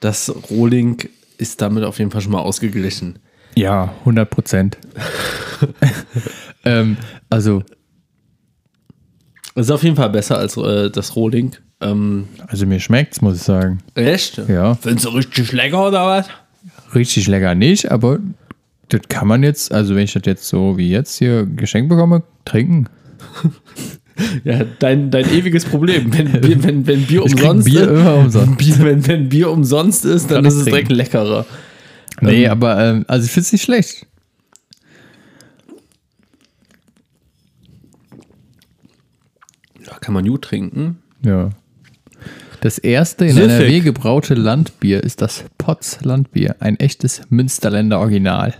das Rohling ist damit auf jeden Fall schon mal ausgeglichen. Ja, 100 Prozent. ähm, also, Es ist auf jeden Fall besser als äh, das Rohling. Ähm, also mir schmeckt's, muss ich sagen. echt? Ja, Findest du richtig lecker oder was? richtig lecker nicht, aber das kann man jetzt, also wenn ich das jetzt so wie jetzt hier geschenkt bekomme, trinken. Ja, dein, dein ewiges Problem. Wenn, Bier- wenn, wenn Bier umsonst Bier ist, immer umsonst. Bier, wenn, wenn Bier umsonst ist, dann ist es direkt trinken. leckerer. Nee, Ähm, aber ähm, also ich finde es nicht schlecht. Ja, kann man gut trinken. Ja. Das erste in Süffig. NRW gebraute Landbier ist das Potz Landbier, ein echtes Münsterländer Original.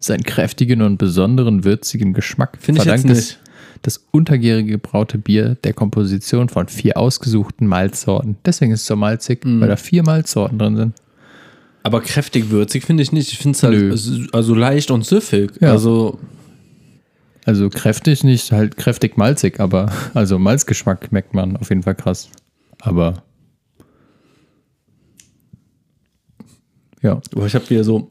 Seinen kräftigen und besonderen würzigen Geschmack jetzt verdankt es das untergärige gebraute Bier der Komposition von vier ausgesuchten Malzsorten. Deswegen ist es so malzig, Mhm. weil da vier Malzsorten drin sind. Aber kräftig würzig finde ich nicht. Ich finde es halt also leicht und süffig. Ja. Also, Also kräftig nicht, halt kräftig malzig, aber also Malzgeschmack merkt man auf jeden Fall krass. Aber ja, aber ich habe wieder so,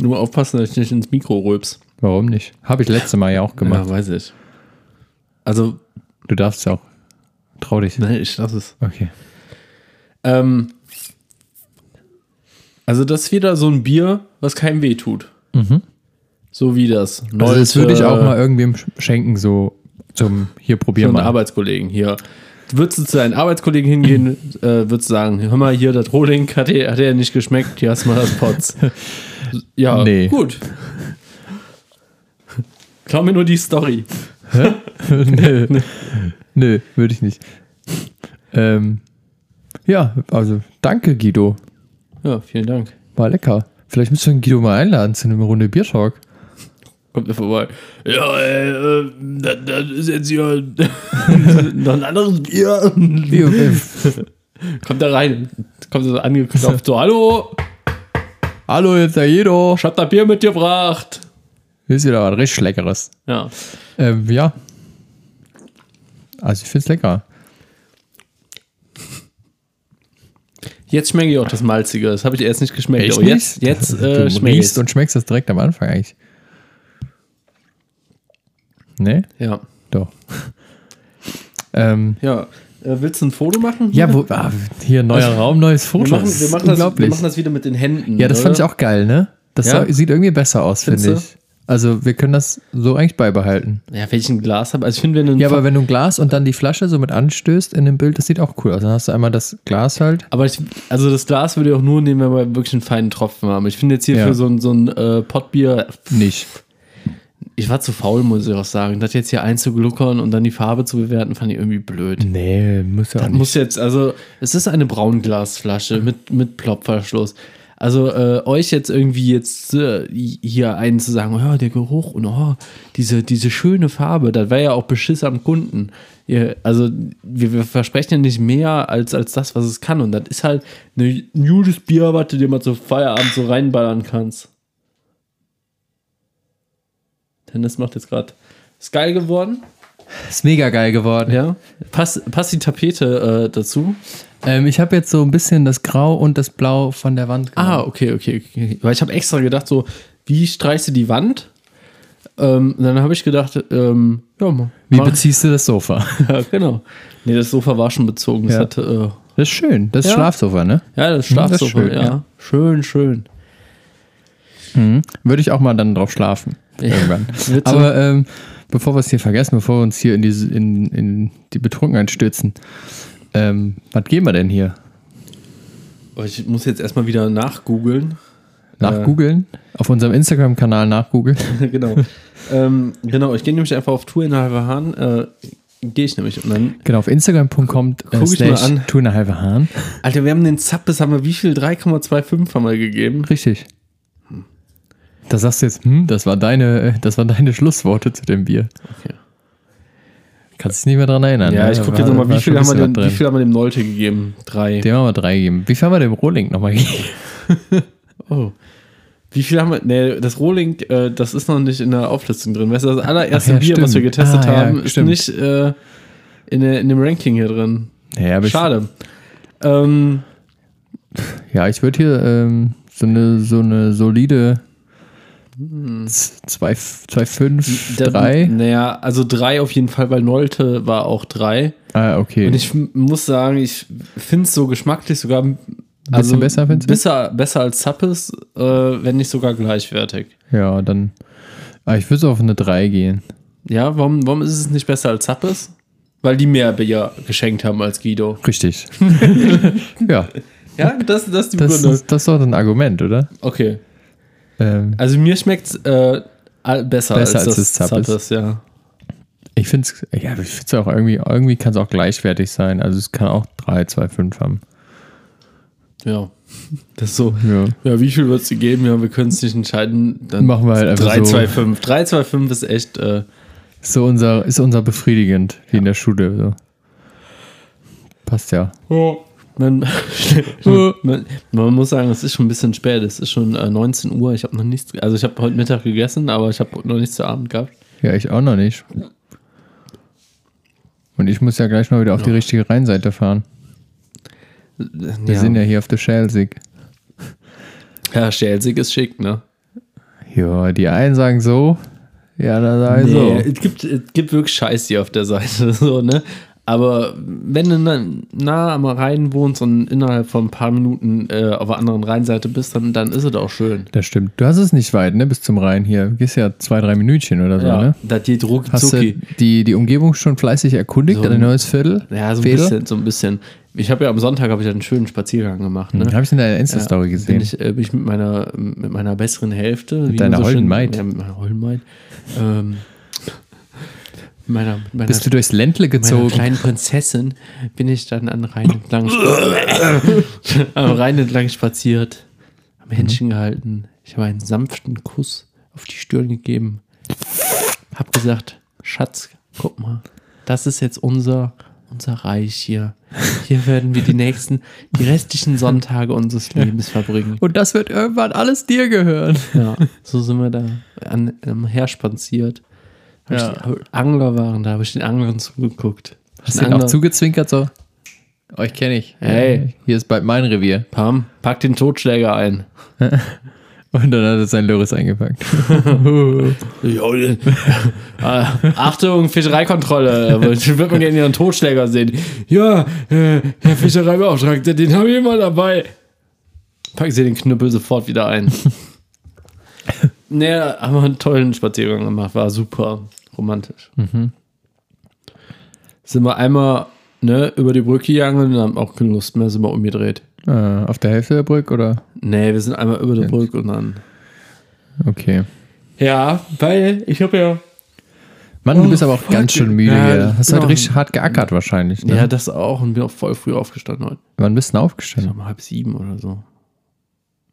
nur aufpassen, dass ich nicht ins Mikro rülps. warum nicht? Habe ich letzte Mal ja auch gemacht. Ja, weiß ich. Also, Du darfst ja auch. Trau dich. nein, ich lasse es. Okay. Ähm, also, das ist wieder so ein Bier, was keinem weh tut. So wie das. Mhm. Also das würde ich auch mal irgendwem sch- schenken, so zum hier probier für einen mal. Arbeitskollegen hier. Würdest du zu deinen Arbeitskollegen hingehen, äh, würdest sagen, hör mal hier, das Rohling hat dir, hat dir nicht geschmeckt, hier hast du mal das Potz. Ja, Nee. gut. Klau mir nur die Story. Nö, Nö würde ich nicht. Ähm, ja, also danke Guido. Ja, vielen Dank. War lecker. Vielleicht müsst ihr den Guido mal einladen zu einer Runde Biertalk. Kommt mir vorbei. Ja, ey, äh, das, das ist jetzt hier noch ein anderes Bier. Äh, Kommt da rein. Kommt so angeklopft, so, hallo, Hallo, jetzt der Guido. ich hab da Bier mitgebracht. Ist wieder was richtig Leckeres. Ja. Ähm, ja. Also ich finde es lecker. Jetzt schmecke ich auch das Malzige. Das habe ich erst nicht geschmeckt. Echt aber jetzt, nicht? jetzt du äh, schmecke ich riechst und schmeckst das direkt am Anfang eigentlich. Nee? Ja. Doch. ähm, Ja. Äh, willst du ein Foto machen? ja, wo, ah, hier neuer Raum, neues Foto. wir machen, Das wir, machen das, wir machen das wieder mit den Händen. ja, das fand ich oder? auch geil, ne? Das Ja? sieht irgendwie besser aus, finde ich. Also wir können das so eigentlich beibehalten. Ja, wenn ich ein Glas habe. Also ich finde, wenn du ein Ja, aber wenn du ein Glas und dann die Flasche so mit anstößt in dem Bild, das sieht auch cool aus. Dann hast du einmal das Glas halt. Aber ich, also das Glas würde ich auch nur nehmen, wenn wir wirklich einen feinen Tropfen haben. Ich finde jetzt hier Ja. für so ein, so ein äh, Pottbier, Nicht. Ich war zu faul, muss ich auch sagen. Das jetzt hier einzugluckern und dann die Farbe zu bewerten, fand ich irgendwie blöd. Nee, muss ja auch Das nicht. muss jetzt, also, es ist eine Braunglasflasche mit, mit Plopverschluss. Also, äh, euch jetzt irgendwie jetzt äh, hier einen zu sagen, oh, der Geruch und oh, diese, diese schöne Farbe, das wäre ja auch Beschiss am Kunden. Ihr, also, wir, wir versprechen ja nicht mehr als, als das, was es kann. Und das ist halt eine- ein gutes Bier, was du dir mal zu Feierabend so reinballern kannst. Dennis macht jetzt gerade. Ist geil geworden. Ist mega geil geworden. Ja. Passt, passt die Tapete äh, dazu? Ähm, ich habe jetzt so ein bisschen das Grau und das Blau von der Wand Ah, okay, okay, okay. Weil ich habe extra gedacht, so, wie streichst du die Wand? Ähm, dann habe ich gedacht, ähm, ja, mal. Wie beziehst du das Sofa? ja, genau. Nee, das Sofa war schon bezogen. Das Ja. hat, äh, Das ist schön. Das ist Ja. Schlafsofa, ne? ja, das Hm, das ist Schlafsofa, schön, ja. ja. Schön, schön. Würde ich auch mal dann drauf schlafen. Irgendwann. Aber ähm, bevor wir es hier vergessen, bevor wir uns hier in, diese, in, in die Betrunkenheit stürzen, ähm, was geben wir denn hier? Oh, Ich muss jetzt erstmal wieder nachgoogeln. Nachgoogeln. Auf unserem Instagram-Kanal nachgoogeln. genau. ähm, genau, ich gehe nämlich einfach auf Tour in Hahn. Äh, gehe ich nämlich. Und dann, Genau, auf Instagram.com äh, Guck ich mal slash an. Hahn. Alter, wir haben den Zappes, haben wir wie viel? 3,25 haben wir gegeben. Richtig. Da sagst du jetzt, hm, das war deine, äh, das waren deine Schlussworte zu dem Bier. Okay. Kannst dich nicht mehr dran erinnern. Ja, ne? ich gucke jetzt nochmal, wie viel, haben wir dem, wie viel haben wir dem Nolte gegeben? Drei. Dem haben wir drei gegeben. Wie viel haben wir dem Rohling nochmal gegeben? Oh. Wie viel haben wir? Nee, das Rohling, äh, das ist noch nicht in der Auflistung drin. Weißt du, das allererste ja, Bier, was wir stimmt. getestet Ah, ja, haben, ist stimmt. nicht äh, in, der, in dem Ranking hier drin. Ja, aber ich, Schade. Ähm, ja, ich würde hier ähm, so, eine, so eine solide 2,5, der- 3. Naja, also drei auf jeden Fall, weil Nolte war auch drei. Ah, okay. Und ich muss sagen, ich finde es so geschmacklich sogar Bisschen besser, findest du? besser, besser als Zappes, äh, wenn nicht sogar gleichwertig. ja, dann. Ah, ich würde so auf eine 3 gehen. Ja, warum, warum ist es nicht besser als Zappes? Weil die mehr Bier geschenkt haben als Guido. Richtig. ja, Ja, das, das ist die das Begründung. ist, das ist doch ein Argument, oder? Okay. Ähm, Also mir schmeckt äh, all- besser, Besser als, als das das Zappes. Zappes, ja. ich finde es ja, ich find's auch irgendwie, irgendwie kann es auch gleichwertig sein. Also es kann auch 3, 2, 5 haben. Ja. Das ist so. Ja. Ja, wie viel wird es dir geben? Ja, wir können es nicht entscheiden. Dann Machen wir halt einfach 3, so. 2, 5. 3, 2, 5 ist echt. Äh, Ist so unser, ist unser befriedigend, wie in der Schule. So. Passt ja. Man, man, man muss sagen, es ist schon ein bisschen spät. Es ist schon äh, 19 Uhr. Ich habe noch nichts. Also ich habe heute Mittag gegessen, aber ich habe noch nichts zu Abend gehabt. Ja, ich auch noch nicht. Und ich muss ja gleich mal wieder auf die richtige Rheinseite fahren. Wir ja. sind ja hier auf der Schelsig. ja, Schelsig ist schick, ne? Ja, die einen sagen so, ja, dann sagen Nee, so. es gibt, es gibt wirklich Scheiß hier auf der Seite, so, ne? Aber wenn du na, nah am Rhein wohnst und innerhalb von ein paar Minuten äh, auf der anderen Rheinseite bist, dann, dann ist es auch schön. Das stimmt. Du hast es nicht weit, ne, bis zum Rhein hier. Du gehst ja zwei, drei Minütchen oder so, ne? das geht Hast du ruckzucki. die, die Umgebung schon fleißig erkundigt, So dein neues Viertel? Ja, so ein Fädel? bisschen, so ein bisschen. Ich habe ja am Sonntag habe ich einen schönen Spaziergang gemacht, ne? Hm, Habe ich in deiner Insta-Story Bin gesehen. ich, äh, bin ich mit meiner, mit meiner besseren Hälfte. Mit deiner holden Maid. Ja, mit meiner holden Maid. Ähm, meiner, meiner, Bist du durchs Ländle mit meiner gezogen? kleinen Prinzessin bin ich dann an Rhein entlang, am Rhein entlang spaziert, am Händchen gehalten. Ich habe einen sanften Kuss auf die Stirn gegeben. Hab gesagt, Schatz, guck mal, das ist jetzt unser, unser Reich hier. Hier werden wir die nächsten, die restlichen Sonntage unseres Lebens verbringen. Und das wird irgendwann alles dir gehören. Ja, so sind wir da an, am Her spaziert. Ja. die Angler waren da, habe ich den Anglern zugeguckt. Hast Den du ihn auch zugezwinkert so? Euch kenne ich. Hey. Hier ist bald mein Revier. Pam, pack den Totschläger ein. Und dann hat er sein Loris eingepackt. Jo, äh, Achtung, Fischereikontrolle. Ich würde mal gerne Ihren Totschläger sehen. Ja, äh, Herr Fischereibeauftragter, den habe ich immer dabei. Packen Sie den Knüppel sofort wieder ein. naja, haben wir einen tollen Spaziergang gemacht, war super romantisch. Sind wir einmal ne, über die Brücke gegangen und haben auch keine Lust mehr, sind wir umgedreht. äh, auf der Hälfte der Brücke oder? Nee, wir sind einmal über die Brücke und dann. Okay. Ja, weil ich habe ja Mann, du bist aber auch ganz schön müde Ja, hier. Hast genau. halt richtig hart geackert wahrscheinlich. Ne? Ja, das auch und bin auch voll früh aufgestanden heute. Wann bist du denn Ich aufgestanden? um halb sieben oder so.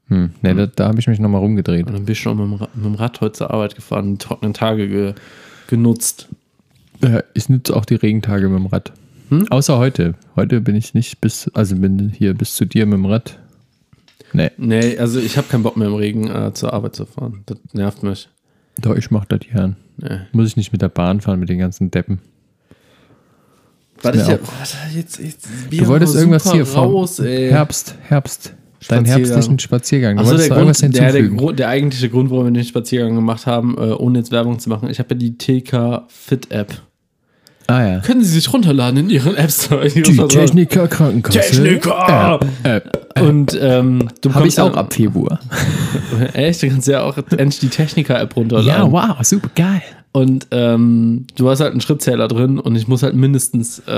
Hm. Nee, da, da habe ich mich nochmal rumgedreht. Und dann bin ich schon mit dem, Ra mit dem Rad heute zur Arbeit gefahren, die trockenen Tage ge genutzt. Ja, ich nutze auch die Regentage mit dem Rad. Hm? Außer heute. Heute bin ich nicht bis, also bin hier bis zu dir mit dem Rad. Nee, Nee, also ich habe keinen Bock mehr im Regen äh, zur Arbeit zu fahren. Das nervt mich. doch, ich mach das gern. Nee. Muss ich nicht mit der Bahn fahren, mit den ganzen Deppen. Warte, ich, auch- warte jetzt, jetzt, Du wolltest irgendwas hier vom raus, raus, ey. Herbst, Herbst. Deinen herbstlichen Spaziergang. Achso, der, Grund, der, der, der eigentliche Grund, warum wir den Spaziergang gemacht haben, äh, ohne jetzt Werbung zu machen, ich habe ja die TK Fit App. ah ja. Können Sie sich runterladen in Ihren App Store? Ihrem Die. Techniker Krankenkasse. Techniker! Äh, äh, Und ähm, du bekommst ich auch ab Februar. Echt? Du kannst ja auch endlich die Techniker-App runterladen. Ja, wow, super geil. Und ähm, du hast halt einen Schrittzähler drin und ich muss halt mindestens äh,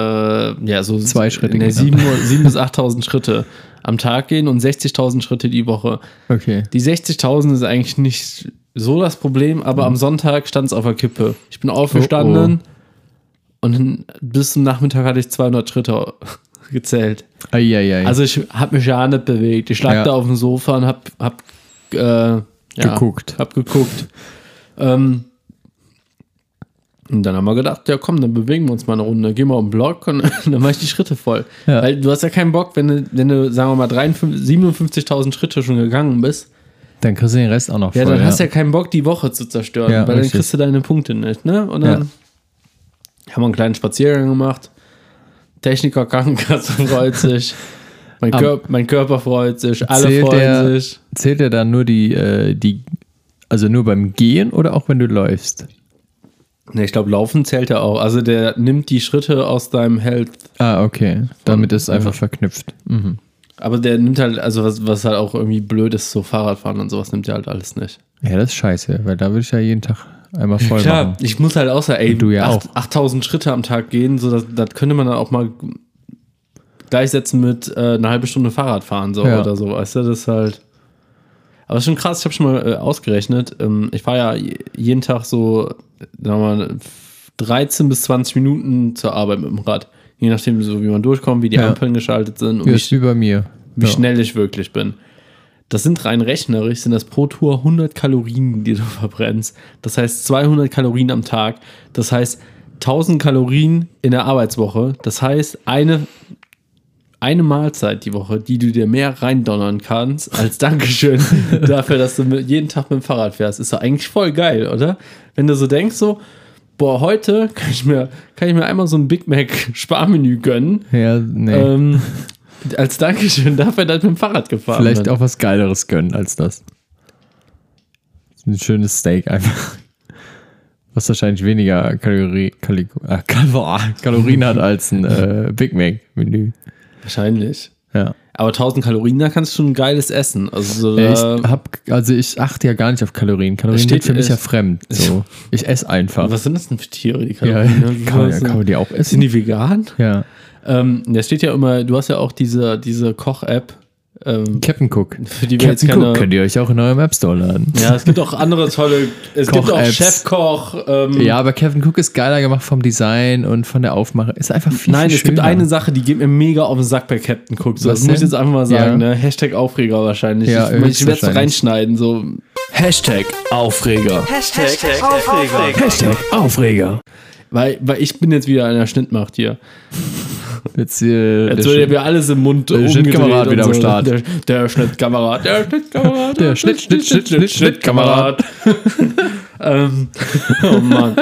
ja, so Zwei Schritte nee, gehen. sieben, sieben bis 8.000 Schritte am Tag gehen und 60.000 Schritte die Woche. Okay. Die 60.000 ist eigentlich nicht so das Problem, aber am Sonntag stand es auf der Kippe. Ich bin aufgestanden und dann bis zum Nachmittag hatte ich 200 Schritte gezählt. Eieiei. Also ich habe mich ja nicht bewegt. Ich lag Ja. da auf dem Sofa und hab, hab äh, ja, Geguckt. Hab geguckt. ähm, und dann haben wir gedacht, ja komm, dann bewegen wir uns mal eine Runde. Gehen wir auf den Block und dann mache ich die Schritte voll. Ja. Weil du hast ja keinen Bock, wenn du, wenn du sagen wir mal, 53 57.000 Schritte schon gegangen bist. dann kriegst du den Rest auch noch Ja, voll. dann hast du ja keinen Bock, die Woche zu zerstören, Ja, weil dann richtig. kriegst du deine Punkte nicht, ne? Und dann haben wir einen kleinen Spaziergang gemacht. Techniker Krankenkasse freut sich. Mein, Körper, mein Körper freut sich. Alle Zählt freuen der- sich. Zählt er dann nur die, äh, die, also nur beim Gehen oder auch wenn du läufst? Ne, ich glaube, Laufen zählt ja auch. Also der nimmt die Schritte aus deinem Health. Ah, okay. Damit ist es einfach verknüpft. Mhm. Aber der nimmt halt, also was, was halt auch irgendwie blöd ist, so Fahrradfahren und sowas nimmt er halt alles nicht. Ja, das ist scheiße, weil da würde ich ja jeden Tag einmal voll Klar, machen. ich muss halt auch sagen, ey, Und du ja acht- auch. 8000 Schritte am Tag gehen, so das, das könnte man dann auch mal gleichsetzen mit äh, eine halbe Stunde Fahrradfahren so Ja. oder so, weißt du, das ist halt. Aber ist schon krass, ich habe schon mal äh, ausgerechnet, ähm, ich fahre ja je- jeden Tag so, sagen wir mal, 13 bis 20 Minuten zur Arbeit mit dem Rad. Je nachdem, so wie man durchkommt, wie die Ja. Ampeln geschaltet sind und Ja, wie, bei mir. wie ja. schnell ich wirklich bin. Das sind rein rechnerisch, sind das pro Tour 100 Kalorien, die du verbrennst. Das heißt 200 Kalorien am Tag. Das heißt 1000 Kalorien in der Arbeitswoche. Das heißt eine, eine Mahlzeit die Woche, die du dir mehr reindonnern kannst, als Dankeschön dafür, dass du jeden Tag mit dem Fahrrad fährst. Ist doch eigentlich voll geil, oder? Wenn du so denkst, so, boah, heute kann ich mir, kann ich mir einmal so ein Big Mac Sparmenü gönnen. Ja, nee. Ähm, als Dankeschön dafür, dass ich mit dem Fahrrad gefahren Vielleicht bin. auch was Geileres gönnen als das. Ein schönes Steak einfach. Was wahrscheinlich weniger Kalorie, Kali, ah, Kal Kalorien hat als ein äh, Big Mac-Menü. Wahrscheinlich. Ja. Aber 1000 Kalorien, da kannst du schon ein geiles essen. Also, so, Ja, ich hab, also ich achte ja gar nicht auf Kalorien. Kalorien steht- sind für mich ja fremd. So. Ich esse einfach. was sind das denn für Tiere, die ja, Kalorien? kann, man, kann man die auch sind essen? die vegan? Ja. Ähm, da steht ja immer, du hast ja auch diese, diese Koch-App, ähm, Captain Cook. für die wir jetzt Captain keine. Cook könnt ihr euch auch in eurem App Store laden. ja, es gibt auch andere tolle. Es gibt auch. Chefkoch. Ähm, Ja, aber Captain Cook ist geiler gemacht vom Design und von der Aufmache. Ist einfach viel, Nein, viel es gibt schöner. eine Sache, die geht mir mega auf den Sack bei Captain Cook. So, Was das muss ich jetzt einfach mal sagen. Ja. Ne? Hashtag Aufreger wahrscheinlich. Ja, ich ich werde es reinschneiden. So. Hashtag Aufreger. Hashtag Aufreger. Hashtag Aufreger. Weil, weil ich bin jetzt wieder an der Schnittmacht hier. Jetzt, äh, Jetzt wird mir alles im Mund der Schnittkamerad wieder am Start. Der, der Schnittkamerad, der Schnittkamerad, Der Schnitt, Schnitt, Schnitt, Schnitt, Schnittkamerad. ähm, oh Mann.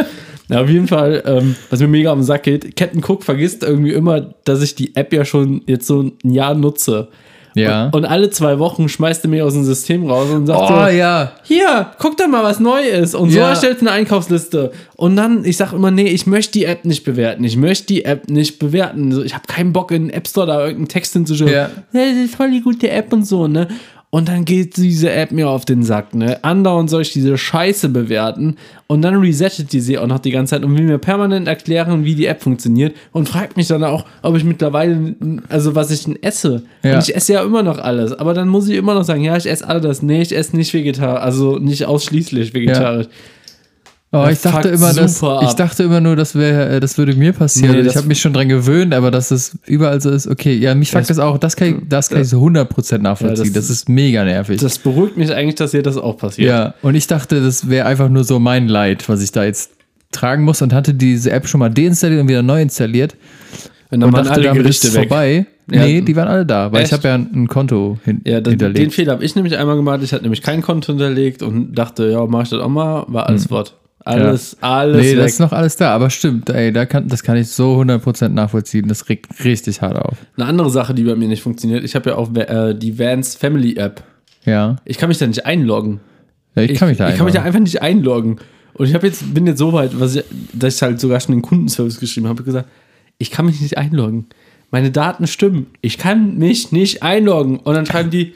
Ja, auf jeden Fall, ähm, was mir mega am Sack geht, Captain Cook vergisst irgendwie immer, dass ich die App ja schon jetzt so ein Jahr nutze. Ja. Und alle zwei Wochen schmeißt er mich aus dem System raus und sagt oh so, ja. hier, guck doch mal, was neu ist. Und so Ja. erstellt eine Einkaufsliste. Und dann, ich sag immer, nee, ich möchte die App nicht bewerten. Ich möchte die App nicht bewerten. Ich habe keinen Bock, in den App Store da irgendeinen Text hinzuschreiben. Ja. Das ist voll die gute App und so, ne? Und dann geht diese App mir auf den Sack, ne? Andauernd soll ich diese Scheiße bewerten. Und dann resettet die sie auch noch die ganze Zeit und will mir permanent erklären, wie die App funktioniert. Und fragt mich dann auch, ob ich mittlerweile, also was ich denn esse. Ja. Und ich esse ja immer noch alles. Aber dann muss ich immer noch sagen, ja, ich esse alles. Nee, ich esse nicht vegetarisch. Also nicht ausschließlich vegetarisch. Oh, ich Das dachte immer, dass, ich dachte immer nur, das wäre, das würde mir passieren. Nee, das- ich habe mich schon dran gewöhnt, aber dass es überall so ist, okay, ja, mich fuckt Das- das auch, das kann ich, das kann ich so 100% nachvollziehen. Ja, das- das, ist mega nervig. Das beruhigt mich eigentlich, dass dir das auch passiert. ja, und ich dachte, das wäre einfach nur so mein Leid, was ich da jetzt tragen muss und hatte diese App schon mal deinstalliert und wieder neu installiert Und dann und waren dachte, alle damit Gerichte ist weg. vorbei. Ja. Nee, die waren alle da, weil Echt? ich habe ja ein, Konto hin, Ja, den, den hinterlegt. Fehler habe ich nämlich einmal gemacht. Ich hatte nämlich kein Konto hinterlegt und dachte, ja, mach ich das auch mal. War alles fort. Alles, alles Hm. nee, weg. das ist noch alles da, aber stimmt, ey, da kann, das kann ich so 100% nachvollziehen. Das regt richtig hart auf. Eine andere Sache, die bei mir nicht funktioniert. Ich habe ja auch äh, die Vans Family App. Ja, Ich kann mich da nicht einloggen. ja ich kann mich da ich kann mich da einfach nicht einloggen. Und ich habe jetzt bin jetzt so weit, was ich, dass ich halt sogar schon den Kundenservice geschrieben habe, gesagt, ich kann mich nicht einloggen. Meine Daten stimmen. Ich kann mich nicht einloggen. Und dann schreiben die,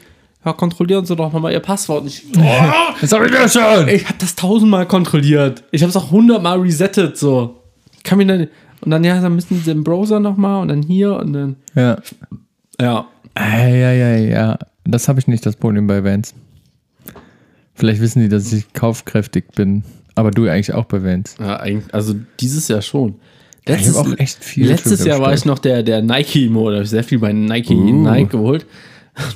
ja, kontrollieren Sie doch nochmal Ihr Passwort. Und Ich, Das hab ich ja schon! ich habe das tausendmal kontrolliert. Ich habe es auch hundertmal resettet, so. Ich kann mir dann, und dann, ja, dann müssen Sie im Browser nochmal und dann hier und dann, Ja. ja. Ja, ja, ja, ja. Das habe ich nicht das Problem bei Vans. Vielleicht wissen die, dass ich kaufkräftig bin. Aber du eigentlich auch bei Vans. Ja, also dieses Jahr schon. Letztes, hab auch echt viel letztes Jahr war ich noch der, der Nike-Mode. habe ich sehr viel bei Nike, Uh. Nike geholt.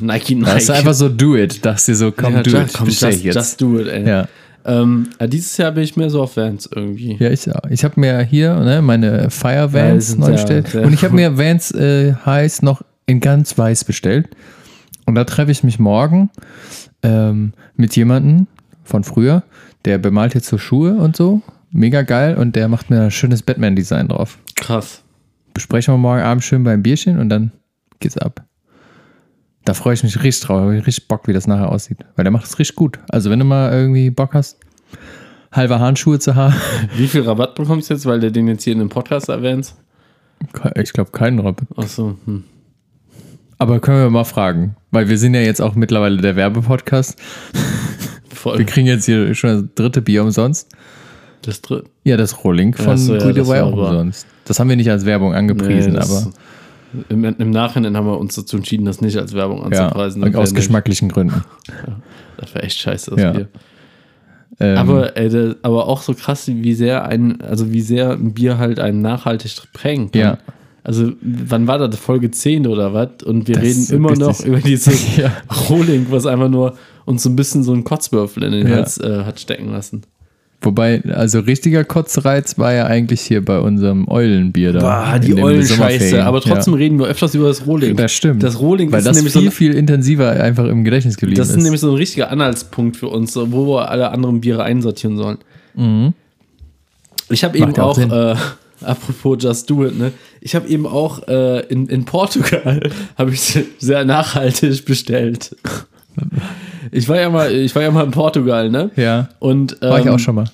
Nike, Nike. Das ist einfach so do it. Dachte dir so, komm, ja, do just, it. komm, just, jetzt. just do it, ey. ja. Ähm, ja, dieses Jahr bin ich mehr so auf Vans irgendwie. Ja, ich auch. Ich habe mir hier ne, meine Fire Ja, Vans sind neu bestellt. Und ich habe mir Vans äh, heiß noch in ganz weiß bestellt. Und da treffe ich mich morgen ähm, mit jemandem von früher, der bemalt jetzt so Schuhe und so. Mega geil. Und der macht mir ein schönes Batman-Design drauf. Krass. Besprechen wir morgen Abend schön beim Bierchen und dann geht's ab. Da freue ich mich richtig drauf. Habe ich richtig Bock, wie das nachher aussieht. Weil der macht es richtig gut. Also, wenn du mal irgendwie Bock hast, halbe Handschuhe zu haben, Wie viel Rabatt bekommst du jetzt, weil du den jetzt hier in dem Podcast erwähnst? ich glaube keinen Rabatt. Achso, hm. Aber können wir mal fragen, weil wir sind ja jetzt auch mittlerweile der Werbepodcast. Voll. Wir kriegen jetzt hier schon das dritte Bier umsonst. Das dritte. Ja, das Rolling von Ach so, ja, ja war auch umsonst. Das haben wir nicht als Werbung angepriesen, aber Im, Im Nachhinein haben wir uns dazu entschieden, das nicht als Werbung ja, anzupreisen. aus Das wär geschmacklichen Gründen. Nicht, das wäre echt scheiße, das Ja. Bier. Ähm, Aber, äh, das- aber auch so krass, wie sehr ein, also wie sehr ein Bier halt einen nachhaltig kann. Ja. Also, wann war das? Folge 10 oder was? Und wir Das reden immer richtig- noch über dieses Ja. Rolling, was einfach nur uns so ein bisschen so einen Kotzwürfel in den Ja. Hals äh, hat stecken lassen. Wobei, also richtiger Kotzreiz war ja eigentlich hier bei unserem Eulenbier da. in den Sommerferien. Aber trotzdem ja. reden wir öfters über das Rolling. Das stimmt. Das Rolling Weil ist das nämlich viel, so ein, viel intensiver einfach im Gedächtnis geblieben das ist ist. nämlich so ein richtiger Anhaltspunkt für uns, wo wir alle anderen Biere einsortieren sollen. Ich habe eben auch auch, äh, apropos Just Do It, ne? Ich habe eben auch äh, in, in Portugal habe ich sehr nachhaltig bestellt. Ich war ja mal, ich war ja mal in Portugal, ne? ja, Und ähm, war ich auch schon mal.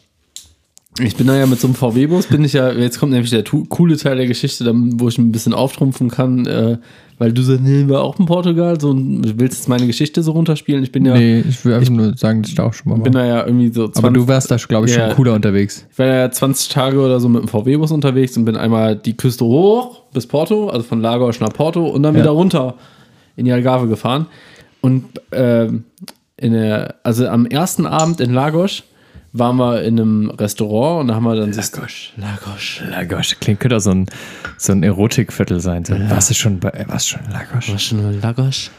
ich bin da ja mit so einem VW-Bus, bin ich ja, jetzt kommt nämlich der coole Teil der Geschichte, dann, wo ich ein bisschen auftrumpfen kann, äh, weil du sagst, nee, war auch in Portugal, so, du willst jetzt meine Geschichte so runterspielen. Ich bin ja, nee, ich will einfach nur sagen, dass ich da auch schon mal bin war. da ja irgendwie so 20, Aber du warst da, glaube ich, Ja. schon cooler unterwegs. ich war ja 20 Tage oder so mit dem VW-Bus unterwegs und bin einmal die Küste hoch bis Porto, also von Lagos nach Porto und dann Ja. wieder runter in die Algarve gefahren. Und ähm, in der, also am ersten Abend in Lagos waren wir in einem Restaurant und da haben wir dann Lagos. Lagos. Lagos, klingt könnte auch so ein, so ein Erotikviertel sein. So, Was ist schon bei, was schon Lagos? Was schon in Lagos?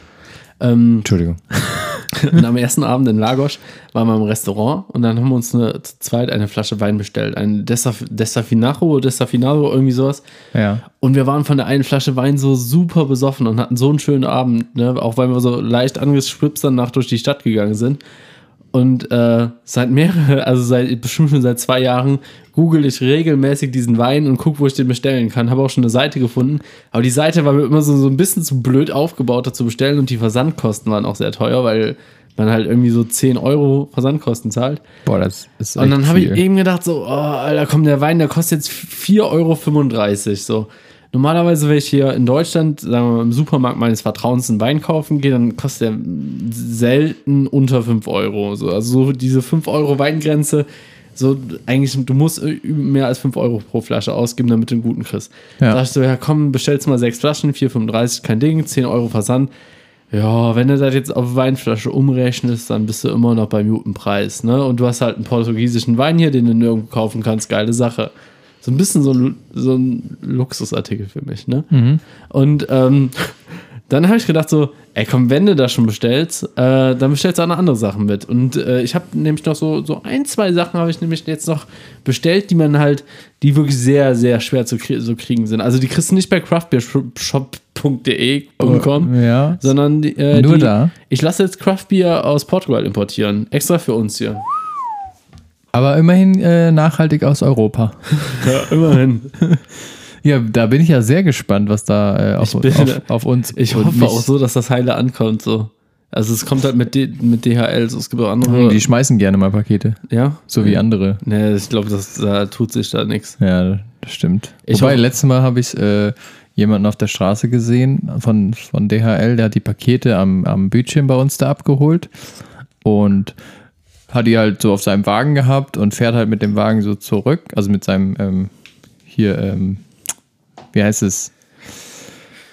Ähm, Entschuldigung. und am ersten Abend in Lagos waren wir im Restaurant und dann haben wir uns eine, zu zweit eine Flasche Wein bestellt. Ein Desaf Desafinajo, Desafinado, irgendwie sowas. Ja. Und wir waren von der einen Flasche Wein so super besoffen und hatten so einen schönen Abend, ne? auch weil wir so leicht angeschwipst danach durch die Stadt gegangen sind. Und äh, seit mehrere, also seit bestimmt schon seit zwei Jahren, google ich regelmäßig diesen Wein und gucke, wo ich den bestellen kann. Habe auch schon eine Seite gefunden. Aber die Seite war mir immer so, so ein bisschen zu blöd aufgebaut, da zu bestellen und die Versandkosten waren auch sehr teuer, weil man halt irgendwie so 10 Euro Versandkosten zahlt. Boah, das ist Und dann habe ich eben gedacht, so, oh, Alter, komm, der Wein, der kostet jetzt 4,35 Euro. So. Normalerweise, wenn ich hier in Deutschland, sagen wir mal, im Supermarkt meines Vertrauens einen Wein kaufen gehe, dann kostet der selten unter 5 Euro. So. Also so diese 5 Euro Weingrenze, so eigentlich, du musst mehr als 5 Euro pro Flasche ausgeben, damit du einen guten kriegst. Ja. Ich so, ja komm, bestellst mal 6 Flaschen, 4,35, kein Ding, 10 Euro Versand. Ja, wenn du das jetzt auf Weinflasche umrechnest, dann bist du immer noch beim guten Preis, ne? Und du hast halt einen portugiesischen Wein hier, den du nirgendwo kaufen kannst, geile Sache. So ein bisschen so ein, so ein Luxusartikel für mich, ne? Und ähm, dann habe ich gedacht so, ey komm, wenn du das schon bestellst, äh, dann bestellst du auch noch andere Sachen mit. Und äh, ich habe nämlich noch so, so ein, zwei Sachen habe ich nämlich jetzt noch bestellt, die man halt, die wirklich sehr, sehr schwer zu krie so kriegen sind. Also die kriegst du nicht bei craftbeershop.de.com, Ja. sondern die, äh, Nur die, da? Ich lasse jetzt Craftbeer aus Portugal importieren, extra für uns hier. Aber immerhin äh, nachhaltig aus Europa. Ja, immerhin. Ja, da bin ich ja sehr gespannt, was da äh, auf, bin- auf, auf uns Ich hoffe mich- auch so, dass das heile ankommt. So. Also es kommt halt mit, D mit DHL, so, es gibt auch andere. Die schmeißen gerne mal Pakete, ja? so wie andere. Nee, ich glaube, da tut sich da nichts. Ja, das stimmt. Ich Wobei, letztes Mal habe ich äh, jemanden auf der Straße gesehen von, von DHL, der hat die Pakete am, am Bildschirm bei uns da abgeholt und hat die halt so auf seinem Wagen gehabt und fährt halt mit dem Wagen so zurück, also mit seinem, ähm, hier, ähm, wie heißt es,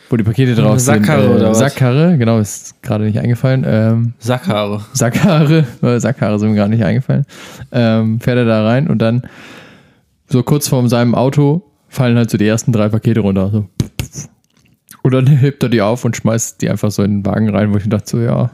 wo die Pakete drauf sind. oder was? Sackkarre, genau, ist gerade nicht eingefallen. Ähm, Sackhaare. Sackhaare, äh, Sackhaare sind mir gar nicht eingefallen, ähm, fährt er da rein und dann so kurz vor seinem Auto fallen halt so die ersten drei Pakete runter. So. Und dann hebt er die auf und schmeißt die einfach so in den Wagen rein, wo ich mir dachte, so, ja,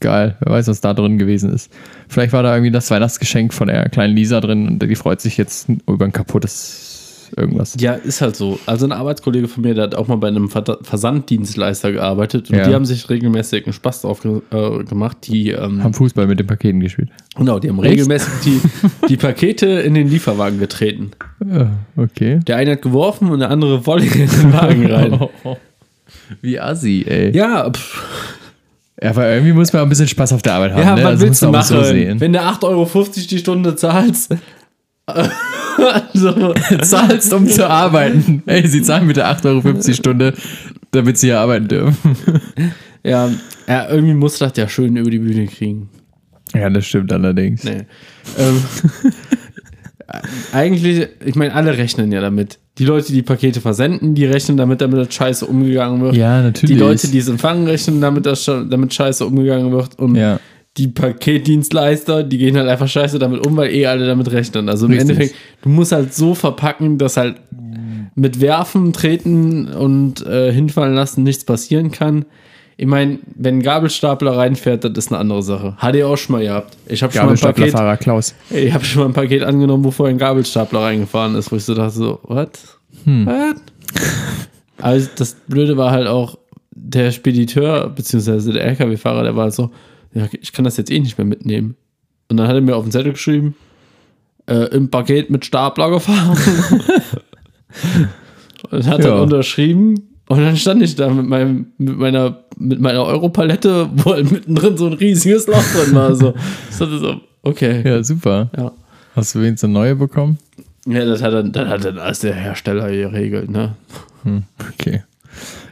geil, wer weiß, was da drin gewesen ist. Vielleicht war da irgendwie das Weihnachtsgeschenk von der kleinen Lisa drin und die freut sich jetzt über ein kaputtes irgendwas. Ja, ist halt so. Also ein Arbeitskollege von mir, der hat auch mal bei einem Ver Versanddienstleister gearbeitet und Ja. die haben sich regelmäßig einen Spaß drauf ge äh, gemacht. Die, ähm, Haben Fußball mit den Paketen gespielt. genau, die haben regelmäßig die, die Pakete in den Lieferwagen getreten. Ja, okay. Der eine hat geworfen und der andere voll in den Wagen rein. Wie assi, ey. Ja, pff, Ja, aber irgendwie muss man auch ein bisschen Spaß auf der Arbeit haben. ja ne? was Also willst du muss man auch machen? So sehen. Wenn du 8,50 Euro die Stunde zahlst. so, zahlst, um zu arbeiten. Ey, sie zahlen bitte 8,50 Euro die Stunde, damit sie hier arbeiten dürfen. ja, ja, irgendwie muss das ja schön über die Bühne kriegen. Ja, das stimmt allerdings. Nee. ähm, eigentlich, ich meine, alle rechnen ja damit. Die Leute, die Pakete versenden, die rechnen damit, damit das scheiße umgegangen wird. Ja, natürlich. Die Leute, die es empfangen, rechnen damit, dass damit scheiße umgegangen wird. Und Ja. die Paketdienstleister, die gehen halt einfach scheiße damit um, weil eh alle damit rechnen. Also im Richtig. Endeffekt, du musst halt so verpacken, dass halt mit Werfen, Treten und äh, hinfallen lassen nichts passieren kann. Ich meine, wenn ein Gabelstapler reinfährt, das ist eine andere Sache. Hat ihr auch schon mal gehabt. Ich habe schon, mal ein Paket- Klaus. ich schon mal ein Paket angenommen, wo vorher ein Gabelstapler reingefahren ist, wo ich so dachte so, what? What? Also das Blöde war halt auch, der Spediteur, beziehungsweise der LKW-Fahrer, der war halt so, ja, ich kann das jetzt eh nicht mehr mitnehmen. Und dann hat er mir auf den Zettel geschrieben, äh, im Paket mit Stapler gefahren. und hat Ja. dann unterschrieben. Und dann stand ich da mit, meinem, mit meiner, mit meiner Europalette, wo halt mittendrin so ein riesiges Loch drin war. So. Ich dachte so, okay. Ja, super. Ja. Hast du wenigstens eine neue bekommen? Ja, das hat dann, das hat dann alles der Hersteller geregelt, ne? Okay.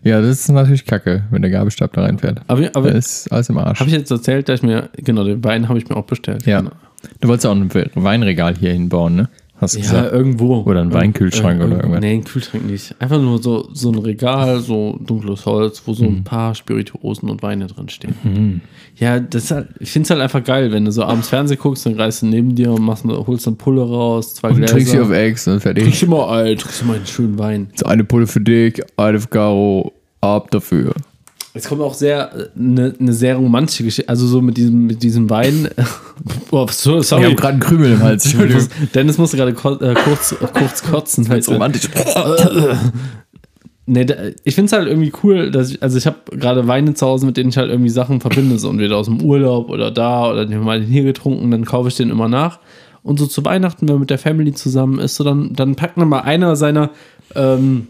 Ja, das ist natürlich kacke, wenn der Gabelstapler reinfährt. Aber, aber Da ist alles im Arsch. habe ich jetzt erzählt, dass ich mir, genau, den Wein habe ich mir auch bestellt. ja. Genau. Du wolltest auch ein Weinregal hier hinbauen, ne? Hast du Ja, gesagt? irgendwo. Oder ein Weinkühlschrank oder irgendwo. irgendwas. Nee, ein Kühlschrank nicht. Einfach nur so, so ein Regal, so dunkles Holz, wo so Mhm. ein paar Spirituosen und Weine drin stehen. Ja, das halt, ich finde es halt einfach geil, wenn du so abends Fernsehen guckst, dann greifst du neben dir und machst, holst eine Pulle raus, zwei Und Gläser. trinkst sie auf Eggs und Trinkst fertig. immer alt, trinkst immer einen schönen Wein. So eine Pulle für dich, eine für Caro, ab dafür. Es kommt auch sehr eine ne sehr romantische Geschichte, also so mit diesem mit diesem Wein. Boah, so, Ich sorry. habe gerade einen Krümel im Hals. Dennis musste gerade äh, kurz, äh, kurz kotzen. Halt romantisch. Nee, da, ich finde es halt irgendwie cool, dass ich, also ich habe gerade Weine zu Hause, mit denen ich halt irgendwie Sachen verbinde, so entweder aus dem Urlaub oder da oder den mal den hier getrunken, dann kaufe ich den immer nach. Und so zu Weihnachten, wenn man mit der Family zusammen ist, so dann, dann packt man mal einer seiner, ähm,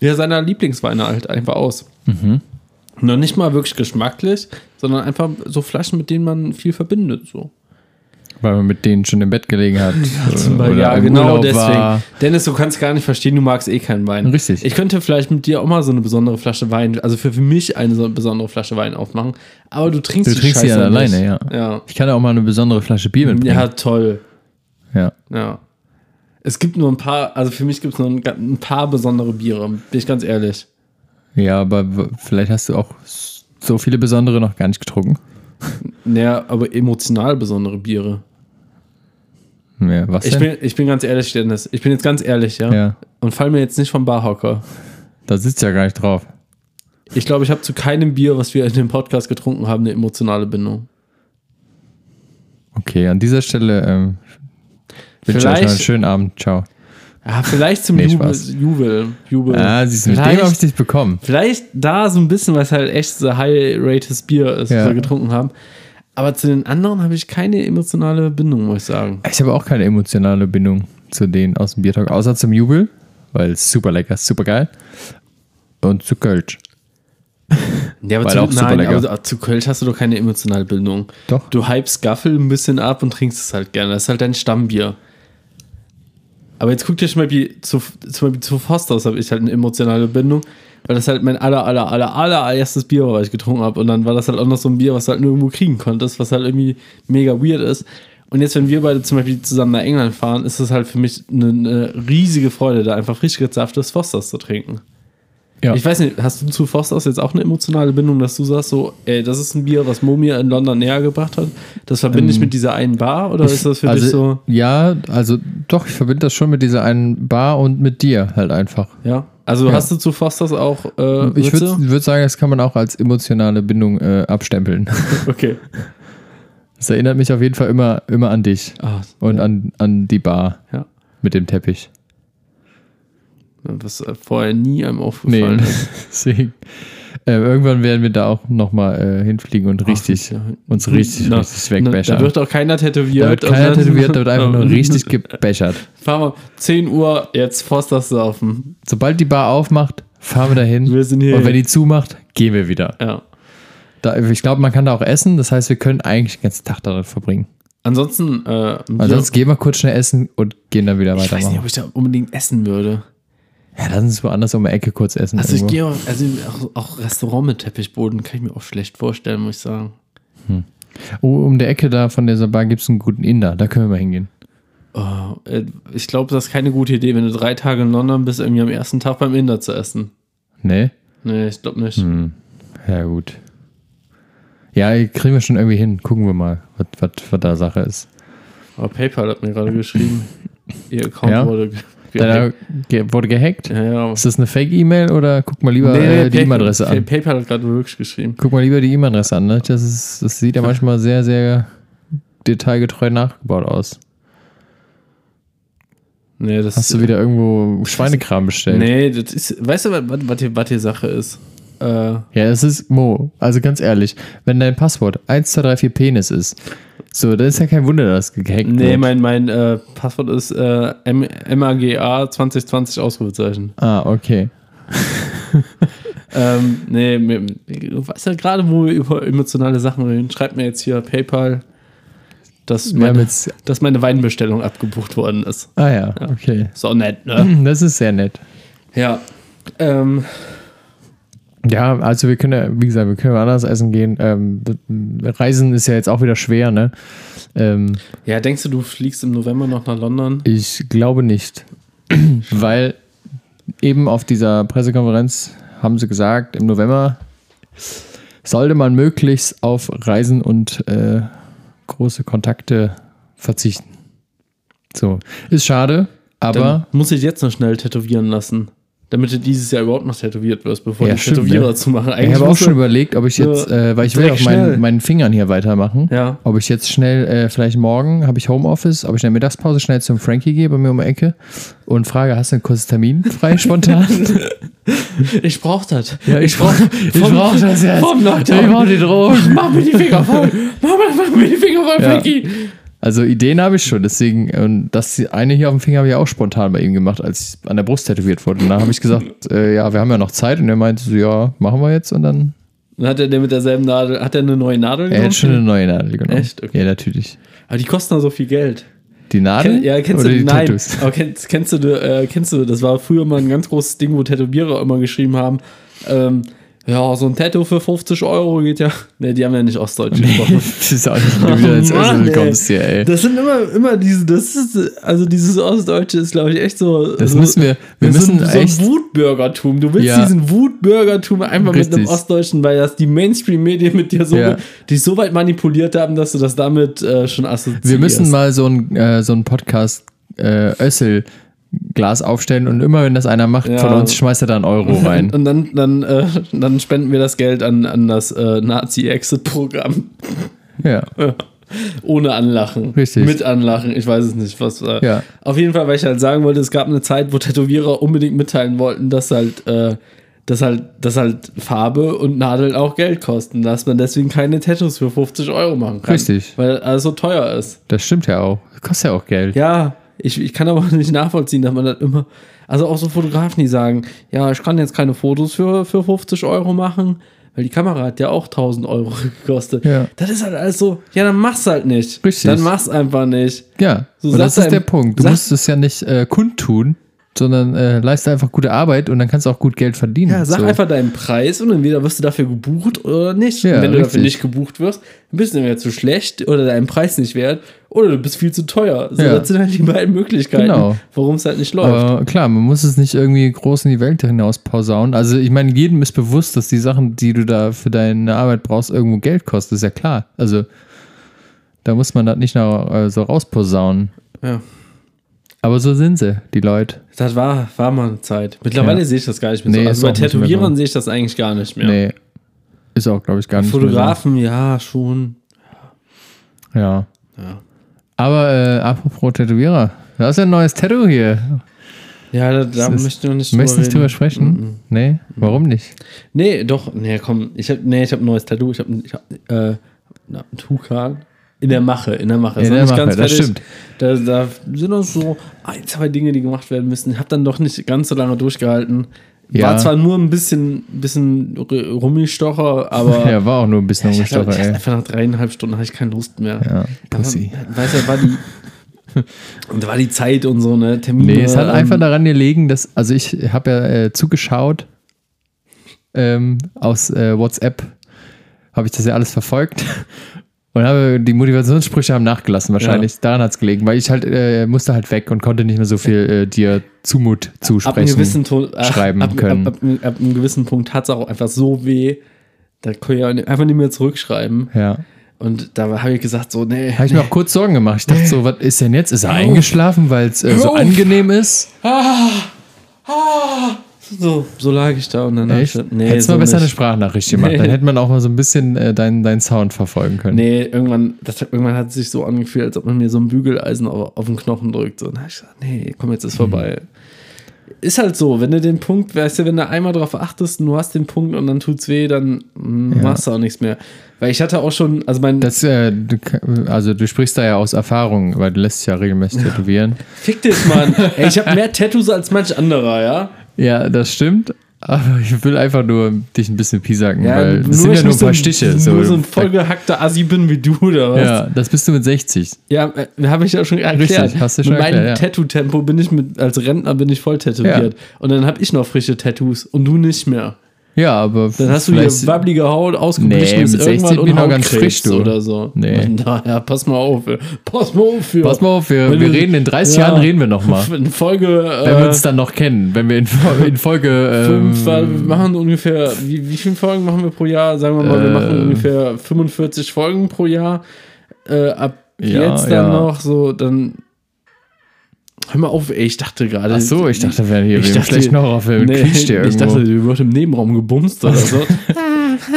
ja, seiner Lieblingsweine halt einfach aus. Noch nicht mal wirklich geschmacklich, sondern einfach so Flaschen, mit denen man viel verbindet. So. Weil man mit denen schon im Bett gelegen hat. ja, im genau Urlaub deswegen. war. Dennis, du kannst gar nicht verstehen, du magst eh keinen Wein. Richtig. Ich könnte vielleicht mit dir auch mal so eine besondere Flasche Wein, also für, für mich eine so besondere Flasche Wein aufmachen. Aber du trinkst Du die trinkst sie ja alleine, ja. Ja. Ich kann ja auch mal eine besondere Flasche Bier mitbringen. Ja, toll. ja. Ja. Es gibt nur ein paar, also für mich gibt es nur ein, ein paar besondere Biere, bin ich ganz ehrlich. Ja, aber vielleicht hast du auch so viele besondere noch gar nicht getrunken. Naja, aber emotional besondere Biere. Ja, was Ich denn? bin, ich bin ganz ehrlich, Dennis. Ich bin jetzt ganz ehrlich, ja. ja, Und fall mir jetzt nicht vom Barhocker. da sitzt ja gar nicht drauf. Ich glaube, ich habe zu keinem Bier, was wir in dem Podcast getrunken haben, eine emotionale Bindung. Okay, an dieser Stelle ähm, wünsche euch noch einen schönen Abend. Ciao. Ja, vielleicht zum Nee, Jubel. Jubel. Jubel. Ah, siehst du, mit dem Vielleicht- habe ich dich bekommen. Vielleicht da so ein bisschen, weil es halt echt so high-rated Bier ist, Ja. was wir getrunken haben. Aber zu den anderen habe ich keine emotionale Bindung, muss ich sagen. Ich habe auch keine emotionale Bindung zu denen aus dem Biertalk, außer zum Jubel, weil es super lecker ist, super geil. Und zu Kölsch. Ja, aber zu, auch nein, aber zu Kölsch hast du doch keine emotionale Bindung. Doch. Du hypst Gaffel ein bisschen ab und trinkst es halt gerne. Das ist halt dein Stammbier. Aber jetzt guck dir zum Beispiel zu, zum Beispiel zu Fosters habe ich halt eine emotionale Bindung, weil das halt mein aller, aller, aller, aller erstes Bier war, was ich getrunken habe. Und dann war das halt auch noch so ein Bier, was du halt nur irgendwo kriegen konntest, was halt irgendwie mega weird ist. Und jetzt, wenn wir beide zum Beispiel zusammen nach England fahren, ist es halt für mich eine, eine riesige Freude, da einfach frisch gezapftes Fosters zu trinken. Ja. Ich weiß nicht, hast du zu Fosters jetzt auch eine emotionale Bindung, dass du sagst, so, ey, das ist ein Bier, was Mo mir in London näher gebracht hat? Das verbinde ich mit dieser einen Bar oder ist das für also, dich so? Ja, also doch, ich verbinde das schon mit dieser einen Bar und mit dir halt einfach. Ja. Also Ja. hast du zu Fosters auch äh, Ich würde würd sagen, das kann man auch als emotionale Bindung äh, abstempeln. Okay. Das erinnert mich auf jeden Fall immer, immer an dich Ah, und an, an die Bar ja. mit dem Teppich. Was äh, vorher nie einem Nee, aufgefallen ist. deswegen. Äh, irgendwann werden wir da auch nochmal äh, hinfliegen und richtig, ja. uns richtig, Na, richtig wegbechern. Da wird auch keiner tätowiert. Da wird keiner tätowiert, da wird einfach nur richtig gebechert. Fahren wir 10 Uhr, jetzt Fosters saufen. Sobald die Bar aufmacht, fahren wir dahin. Wir sind hier. Und wenn die zumacht, gehen wir wieder. Ja. Da, ich glaube, man kann da auch essen. Das heißt, wir können eigentlich den ganzen Tag darin verbringen. Ansonsten, äh, Ansonsten gehen wir kurz schnell essen und gehen dann wieder ich weiß nicht, ob ich da unbedingt essen würde. Ja, lass uns woanders um die Ecke kurz essen. Also ich irgendwo. gehe auch, also auch, auch Restaurant mit Teppichboden kann ich mir auch schlecht vorstellen, muss ich sagen. oh, um der Ecke da von dieser Bar gibt es einen guten Inder. Da können wir mal hingehen. Oh, äh, ich glaube, das ist keine gute Idee, wenn du drei Tage in London bist, irgendwie am ersten Tag beim Inder zu essen. Nee? Nee, ich glaube nicht. Ja, gut. Ja, kriegen wir schon irgendwie hin. Gucken wir mal, was da Sache ist. Aber PayPal hat mir gerade geschrieben, ihr Account Ja? wurde Da ge wurde gehackt? Ja, ja. Ist das eine Fake-E-Mail oder guck mal lieber äh, die E-Mail-Adresse an? PayPal hat gerade wirklich geschrieben. Guck mal lieber die E-Mail-Adresse an. Ne? Das, ist, das sieht ja manchmal sehr, sehr detailgetreu nachgebaut aus. Nee, das Hast du wieder irgendwo Schweinekram bestellt? Nee, das ist, weißt du, was, was, hier, was hier Sache ist? Äh, Ja, es ist Mo. Also ganz ehrlich, wenn dein Passwort 1, 2, 3, 4 Penis ist, so, dann ist ja kein Wunder, dass es gehackt nee, wird. mein, mein äh, Passwort ist äh, M MAGA 2020 Ausrufezeichen. Ah, okay. Ähm, nee, mir, du weißt ja gerade, wo wir über emotionale Sachen reden. Schreibt mir jetzt hier PayPal, dass meine, jetzt. dass meine Weinbestellung abgebucht worden ist. Ah ja, okay. So nett, ne? Das ist sehr nett. ja. Ähm, Ja, also wir können ja, wie gesagt, wir können woanders essen gehen. Ähm, Reisen ist ja jetzt auch wieder schwer, ne? Ähm, ja, denkst du, du fliegst im November noch nach London? ich glaube nicht. Weil eben auf dieser Pressekonferenz haben sie gesagt, im November sollte man möglichst auf Reisen und äh, große Kontakte verzichten. So, ist schade, aber Dann muss ich jetzt noch schnell tätowieren lassen. Damit du dieses Jahr überhaupt noch tätowiert wirst, bevor Ja, die stimmt, Tätowierer ja. zu machen. ich habe auch schon überlegt, ob ich jetzt, äh, weil ich will auf meinen, meinen Fingern hier weitermachen, Ja. ob ich jetzt schnell, äh, vielleicht morgen habe ich Homeoffice, ob ich in der Mittagspause schnell zum Frankie gehe bei mir um die Ecke und frage, hast du ein kurzes Termin frei spontan? Ich brauch das. Ja, ich brauch, ich vom- brauch das jetzt. vom Lockdown. Ich brauch die Drogen. Mach mir die Finger voll. Mach mir, mach mir die Finger voll, Ja. Frankie. Also Ideen habe ich schon, deswegen, und das eine hier auf dem Finger habe ich auch spontan bei ihm gemacht, als ich an der Brust tätowiert wurde. Und da habe ich gesagt, äh, ja, wir haben ja noch Zeit. Und er meinte so, ja, machen wir jetzt. Und dann, Dann hat er den mit derselben Nadel, hat er eine neue Nadel er genommen? hat schon eine neue Nadel genommen. Echt? Okay. Ja, natürlich. Aber die kosten doch so viel Geld. Die Nadel? Ken, ja, kennst oder du, die nein, Tattoos? aber kennst, kennst, du, äh, kennst du, das war früher mal ein ganz großes Ding, wo Tätowierer immer geschrieben haben, ähm, ja, so ein Tattoo für 50 Euro geht ja. Ne, die haben ja nicht Ostdeutsch gesprochen. das ist auch nicht, wenn du wieder ins ey. kommst hier, ey. Das sind immer, immer diese, das ist, also dieses Ostdeutsche ist, glaube ich, echt so. Das so, müssen wir, wir so, müssen ein- so echt, ein Wutbürgertum. Du willst Ja. diesen Wutbürgertum einfach mit einem Richtig. Ostdeutschen, weil das die Mainstream-Medien mit dir so, Ja. dich so weit manipuliert haben, dass du das damit äh, schon assoziierst. wir müssen mal so ein, äh, so ein Podcast äh, Össel Glas aufstellen und immer wenn das einer macht Ja. von uns, schmeißt er da einen Euro rein. Und dann, dann, äh, dann spenden wir das Geld an, an das äh, Nazi-Exit-Programm. ja. Ohne Anlachen. Richtig. Mit Anlachen. Ich weiß es nicht, was. Äh, Ja. Auf jeden Fall, weil ich halt sagen wollte, es gab eine Zeit, wo Tätowierer unbedingt mitteilen wollten, dass halt, äh, dass halt, dass halt Farbe und Nadeln auch Geld kosten, dass man deswegen keine Tattoos für 50 Euro machen kann. Richtig. Weil alles so teuer ist. Das stimmt ja auch. Das kostet ja auch Geld. Ja, ich, ich kann aber nicht nachvollziehen, dass man das immer. Also auch so Fotografen, die sagen, ja, ich kann jetzt keine Fotos für, für 50 Euro machen. weil die Kamera hat ja auch 1000 Euro gekostet. Ja. Das ist halt alles so, ja, dann mach's halt nicht. Richtig. Dann mach's einfach nicht. Ja, So, das ist deinem- der Punkt. Du musst es ja nicht äh, kundtun, sondern äh, leiste einfach gute Arbeit und dann kannst du auch gut Geld verdienen. Ja, sag so. einfach deinen Preis und entweder wirst du dafür gebucht oder nicht. Ja, und wenn du dafür richtig. nicht gebucht wirst, dann bist du entweder zu schlecht oder deinen Preis nicht wert oder du bist viel zu teuer. So, Ja. Das sind halt die beiden Möglichkeiten, Genau. warum es halt nicht läuft. Aber klar, man muss es nicht irgendwie groß in die Welt hinaus posaunen. Also ich meine, jedem ist bewusst, dass die Sachen, die du da für deine Arbeit brauchst, irgendwo Geld kosten. ist ja klar. Also da muss man das nicht noch äh, so rausposaunen. Ja. Aber so sind sie, die Leute. Das war, war mal eine Zeit. Mittlerweile Ja. sehe ich das gar nicht mehr Nee, so. ist Also bei Tätowierern so. sehe ich das eigentlich gar nicht mehr. Nee. Ist auch, glaube ich, gar nicht mehr Fotografen, ja, schon. So. Ja. Ja. Aber äh, apropos Tätowierer, du hast ja ein neues Tattoo hier. Ja, da, da möchte ich noch nicht Du möchtest nicht drüber sprechen? Nee? Warum nicht? Nee, doch, nee, komm, ich hab, nee, ich habe ein neues Tattoo, ich habe ich hab, äh, na, ein Tukan. In der Mache, in der Mache. In der Mache, das fertig. stimmt. Da, da sind noch so ein, zwei Dinge, die gemacht werden müssen. Ich habe dann doch nicht ganz so lange durchgehalten. Ja. War zwar nur ein bisschen, bisschen Rummelstocher, aber Ja, war auch nur ein bisschen Rumgestocher, ich hatte ey. einfach nach dreieinhalb Stunden hatte ich keine Lust mehr. Ja, Aber, Pussy. Weißt du, war die, und da war die Zeit und so, ne? Termine. Nee, es hat ähm, einfach daran gelegen, dass, also ich habe ja äh, zugeschaut ähm, aus äh, WhatsApp, habe ich das ja alles verfolgt und habe die Motivationssprüche haben nachgelassen wahrscheinlich. Daran hat es gelegen, weil ich halt äh, musste halt weg und konnte nicht mehr so viel äh, dir Zumut zusprechen. Ton, ach, schreiben ab, können. Ab, ab, ab einem gewissen Punkt hat es auch einfach so weh. Da kann ich einfach nicht mehr zurückschreiben. ja. Und da habe ich gesagt, so, nee. Habe ich mir auch kurz Sorgen gemacht. Ich dachte so, was ist denn jetzt? Ist er eingeschlafen, weil es äh, so angenehm ist? So, so lag ich da und dann ich Echt? gesagt, nee, Hättest so mal besser eine nicht. Sprachnachricht gemacht. Nee. Dann hätte man auch mal so ein bisschen äh, deinen deinen Sound verfolgen können. Nee, irgendwann, das, hat- irgendwann hat es sich so angefühlt, als ob man mir so ein Bügeleisen auf, auf den Knochen drückt. So, und dann hab ich gesagt, nee, komm, jetzt ist vorbei. Ist halt so, wenn du den Punkt, weißt du, wenn du einmal drauf achtest und du hast den Punkt und dann tut's weh, dann mm, machst du auch nichts mehr. Weil ich hatte auch schon, also mein, Das, äh, du, also du sprichst da ja aus Erfahrung, weil du lässt dich ja regelmäßig tätowieren. fick dich, Mann. Ey, ich habe mehr Tattoos als manch anderer, ja? Ja, das stimmt. Aber ich will einfach nur dich ein bisschen piesacken, weil nur das sind ja nur ein paar so Stiche. Nur so ein vollgehackter Assi bin wie du, oder was? ja, das bist du mit 60. Ja, äh, habe ich ja schon erklärt. Richtig, hast du schon mit meinem erklärt, ja. Tattoo-Tempo bin ich mit, als Rentner bin ich voll tätowiert. Und dann habe ich noch frische Tattoos und du nicht mehr. Ja, aber Dann hast du hier wabbelige Haut, Nee, ausgeblichenes mit 60 irgendwann und noch ganz frisch, du. oder so. Nee. Und daher, pass mal auf. Pass mal auf. Hier. Pass mal auf, wir, Wenn wir reden in 30 Ja. Jahren reden wir noch mal. In Folge Wenn wir äh, uns dann noch kennen, wenn wir in, in Folge ähm, fünf, weil wir machen ungefähr, wie, wie viele Folgen machen wir pro Jahr? Sagen wir mal, wir machen Ähm. ungefähr 45 Folgen pro Jahr. Äh, ab Ja, jetzt dann ja. noch so, dann hör mal auf, ey, ich dachte gerade. Ach so, ich dachte, wir wären hier Ich dachte- schlechten Horrorfilm. Nee, quietscht hier ich irgendwo. dachte, du wird im Nebenraum gebumst oder so.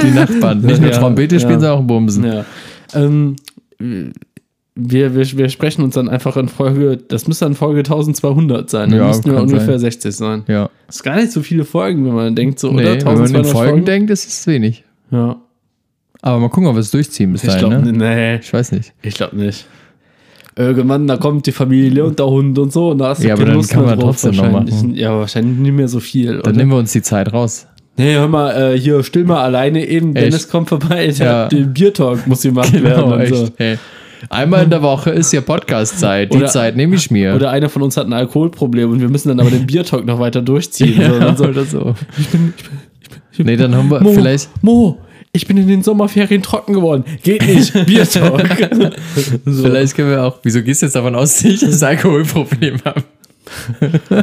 die Nachbarn. Nicht nur Ja, Trompete spielen, ja. sondern auch Bumsen. ja. Ähm, wir, wir, wir sprechen uns dann einfach in Folge, das müsste dann Folge 1200 sein. Dann Ja, müssten wir ungefähr sein. 60 sein. Ja. Das ist gar nicht so viele Folgen, wenn man denkt, so, Nee, oder? wenn man in 1200 Folgen denkt, ist es wenig. Ja. Aber mal gucken, ob wir es durchziehen bis Ich dahin, glaube, ne? nee, Ich weiß nicht. ich glaube nicht. Irgendwann, da kommt die Familie und der Hund und so, und da hast du Ja, aber dann Lust kann man drauf trotzdem noch wahrscheinlich. machen. Ja, wahrscheinlich nicht mehr so viel. Dann oder? nehmen wir uns die Zeit raus. Nee, hör mal, äh, hier, still mal alleine eben, Echt? Dennis kommt vorbei, der, Ja. der Biertalk muss gemacht werden und so. Hey. Einmal in der Woche ist ja Podcast-Zeit. Die Oder- Zeit nehme ich mir. Oder einer von uns hat ein Alkoholproblem und wir müssen dann aber den Biertalk noch weiter durchziehen. so, ja, so. oder so. Nee, dann haben wir Mo, vielleicht. Mo, ich bin in den Sommerferien trocken geworden. Geht nicht, Biertalk. so. Vielleicht können wir auch. Wieso gehst du jetzt davon aus, dass ich das Alkoholproblem habe?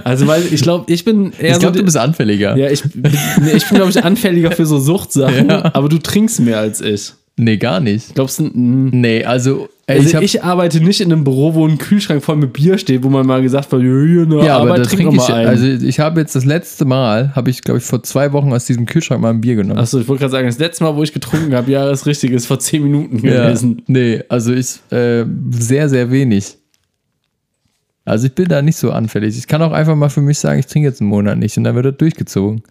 Also, weil ich glaube, ich bin eher Ich so. glaube, die- du bist anfälliger. ja, ich, nee, ich bin, glaube ich, anfälliger für so Suchtsachen, Ja. aber du trinkst mehr als ich. Nee, gar nicht. Glaubst du. Nee, also. ey, also ich ich, arbeite nicht in einem Büro, wo ein Kühlschrank voll mit Bier steht, wo man mal gesagt hat, hier, eine ja, aber da trink trinke ich. mal ein. Also, ich habe jetzt das letzte Mal, habe ich, glaube ich, vor zwei Wochen aus diesem Kühlschrank mal ein Bier genommen. Achso, ich wollte gerade sagen, das letzte Mal, wo ich getrunken habe, ja, das Richtige ist vor 10 Minuten Ja, gewesen. nee, also ich äh, sehr, sehr wenig. Also ich bin da nicht so anfällig. Ich kann auch einfach mal für mich sagen, ich trinke jetzt einen Monat nicht und dann wird das durchgezogen.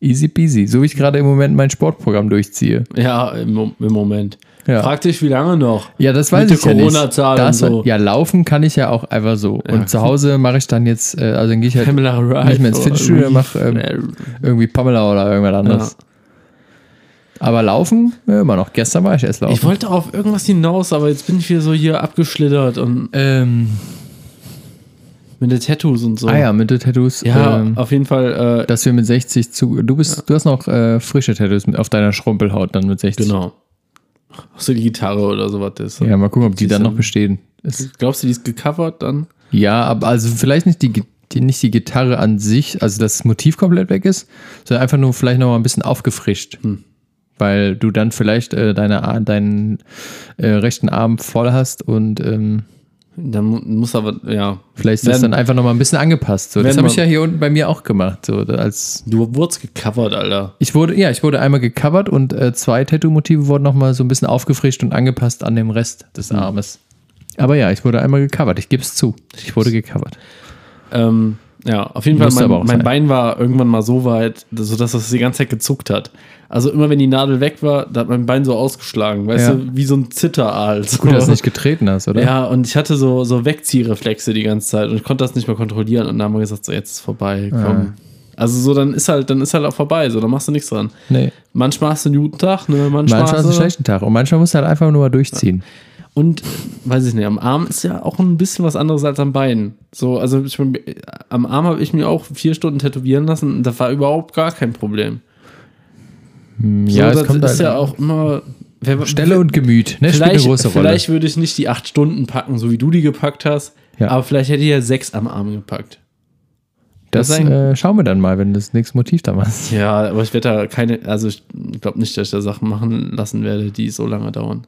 Easy peasy. So wie ich gerade im Moment mein Sportprogramm durchziehe. Ja, im, im Moment. Ja. Frag dich, wie lange noch? Ja, das weiß Mit der ich ja nicht. Corona-Zahl und so. Ja, laufen kann ich ja auch einfach so. Und zu Hause mache ich dann jetzt, äh, also dann gehe ich halt Pamela Reif nicht mehr ins Fitnessstudio, mache ähm, Äh, irgendwie Pamela oder irgendwas anderes. Aber laufen, ja, immer noch. Gestern war ich erst laufen. Ich wollte auf irgendwas hinaus, aber jetzt bin ich wieder so hier abgeschlittert und ähm, mit den Tattoos und so. ah ja, mit den Tattoos. Ja, ähm, auf jeden Fall, äh, dass wir mit 60 zu. Du bist, du hast noch äh, frische Tattoos auf deiner Schrumpelhaut dann mit 60. genau. So die Gitarre oder sowas ist. Ja, mal gucken, ob die dann noch bestehen. Ist, Glaubst du, die ist gecovert dann? ja, aber also vielleicht nicht die, die, nicht die Gitarre an sich, also das Motiv komplett weg ist, sondern einfach nur vielleicht noch mal ein bisschen aufgefrischt. Hm. Weil du dann vielleicht äh, deine, deinen äh, rechten Arm voll hast und ähm, Dann mu- muss aber, ja. vielleicht ist das Wenn- dann einfach noch mal ein bisschen angepasst. So. Das habe ich ja hier unten bei mir auch gemacht. So, als Du wurdest gecovert, Alter. Ich wurde, ja, ich wurde einmal gecovert und äh, zwei Tattoo-Motive wurden nochmal so ein bisschen aufgefrischt und angepasst an dem Rest des Armes. Aber ja, ich wurde einmal gecovert. Ich gebe es zu. Ich wurde gecovert. Ähm, ja, auf jeden Fall, mein, mein. Bein war irgendwann mal so weit, sodass es die ganze Zeit gezuckt hat. Also immer wenn die Nadel weg war, da hat mein Bein so ausgeschlagen, weißt Ja. du, wie so ein Zitteraal. So. Gut, dass du nicht getreten hast, oder? Ja, und ich hatte so, so Wegziehreflexe die ganze Zeit und ich konnte das nicht mehr kontrollieren und dann haben wir gesagt, so jetzt ist vorbei, komm. Ah. Also so, dann ist halt, dann ist halt auch vorbei, so, dann machst du nichts dran. Nee. Manchmal hast du einen guten Tag, ne, manchmal, Manchmal hast du einen schlechten Tag und manchmal musst du halt einfach nur mal durchziehen. Und äh, weiß ich nicht, am Arm ist ja auch ein bisschen was anderes als am Bein. So, also ich, mein, am Arm habe ich mir auch vier Stunden tätowieren lassen und da war überhaupt gar kein Problem. Ja, so, es das kommt ist halt ja auch immer. Wer, Stelle und Gemüt, ne? Spielt eine vielleicht, große Rolle. vielleicht würde ich nicht die acht Stunden packen, so wie du die gepackt hast, Ja. aber vielleicht hätte ich ja sechs am Arm gepackt. das das äh, schauen wir dann mal, wenn du das nächste Motiv da machst. Ja, aber ich werde da keine, also ich glaube nicht, dass ich da Sachen machen lassen werde, die so lange dauern.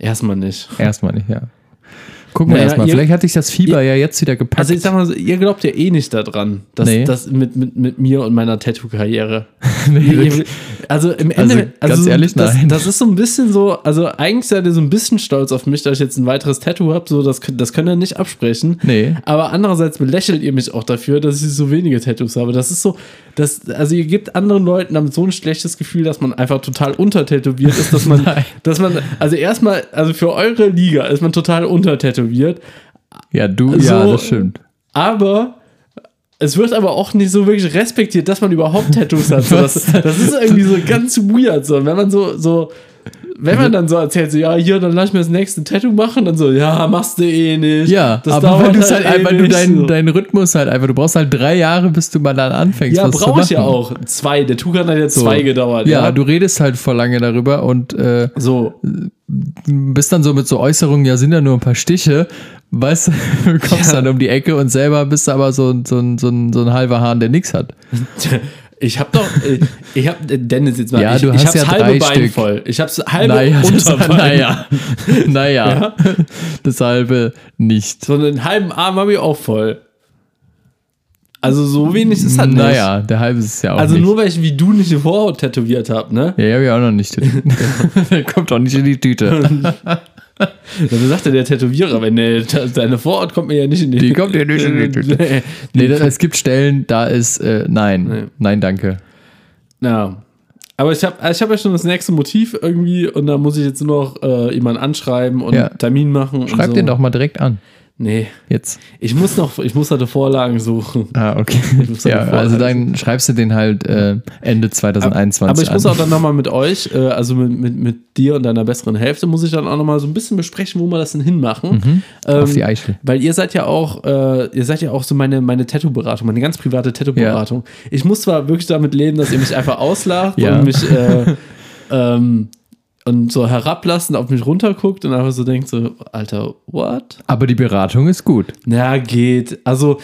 Erstmal nicht. Erstmal nicht, ja. Gucken wir Naja, erstmal. ihr- Vielleicht hat sich das Fieber ja jetzt wieder gepackt. Also ich sag mal so, ihr glaubt ja eh nicht daran, dass Nee. das mit, mit, mit mir und meiner Tattoo-Karriere. Nee, Ihr- also im Also, Ende, also, ganz so- ehrlich, das, nein. das ist so ein bisschen so, also eigentlich seid ihr so ein bisschen stolz auf mich, dass ich jetzt ein weiteres Tattoo habe, so das, könnt- das könnt ihr nicht absprechen. Nee. Aber andererseits belächelt ihr mich auch dafür, dass ich so wenige Tattoos habe. Das ist so, das, also ihr gebt anderen Leuten damit so ein schlechtes Gefühl, dass man einfach total untertätowiert ist, dass man, dass man, also erstmal, also für eure Liga ist man total untertätowiert. Ja, du, so- ja, das stimmt. Aber es wird aber auch nicht so wirklich respektiert, dass man überhaupt Tattoos hat. So, das, das ist irgendwie so ganz weird. So. Wenn man so, so, wenn man dann so erzählt, so, ja, hier, dann lass ich mir das nächste Tattoo machen, dann so, ja, machst du eh nicht. Ja, das aber weil, du's halt, eh einfach- du nicht, deinen so. deinen Rhythmus halt einfach, du brauchst halt drei Jahre, bis du mal dann anfängst. Ja, brauche ich ja auch. Zwei. Der Tukan hat jetzt So. zwei gedauert. Ja, Ja, du redest halt vor lange darüber und äh, So. bist dann so mit so Äußerungen, ja, sind ja nur ein paar Stiche, weißt du, du kommst dann um die Ecke und selber bist du aber so, so, ein- so, ein- so ein halber Hahn, der nichts hat. Ich hab doch, äh, ich hab, äh, Dennis, jetzt mal, Ja, ich, du ich hast hab's ja halbe drei Bein Stück. voll. Ich hab's halbe Naja, Unterbein. naja, naja, das halbe nicht. So einen halben Arm habe ich auch voll. Also so wenig ist halt nicht. Naja, der halbe ist ja auch Also nicht. nur weil ich wie du nicht die Vorhaut tätowiert habe, ne? ja, habe ich auch noch nicht. der kommt auch nicht in die Tüte. Dann sagte der Tätowierer, wenn der, deine Vorhaut kommt mir ja nicht in die Die kommt ja nicht in die Tüte. Nee. Das, es gibt Stellen, da ist äh, nein. Nee. Nein, danke. Ja. Aber ich habe ich hab ja schon das nächste Motiv irgendwie und da muss ich jetzt nur noch äh, jemanden anschreiben und Ja. Termin machen. Schreib so. den doch mal direkt an. Nee. Jetzt. Ich muss noch, ich muss hatte Vorlagen suchen. Ah, okay. muss Ja, also dann schreibst du den halt äh, Ende 2021 Aber ich muss an. auch dann nochmal mit euch, äh, also mit, mit, mit dir und deiner besseren Hälfte, muss ich dann auch nochmal so ein bisschen besprechen, wo wir das denn hinmachen. Ähm, Mhm. Auf die Eichel. Weil ihr seid ja auch, äh, ihr seid ja auch so meine, meine Tattoo-Beratung, meine ganz private Tattoo-Beratung. Ich muss zwar wirklich damit leben, dass ihr mich einfach auslacht Ja. und mich äh, ähm, und so herablassen, auf mich runterguckt und einfach so denkt so, Alter, what? Aber die Beratung ist gut. Na, geht. Also,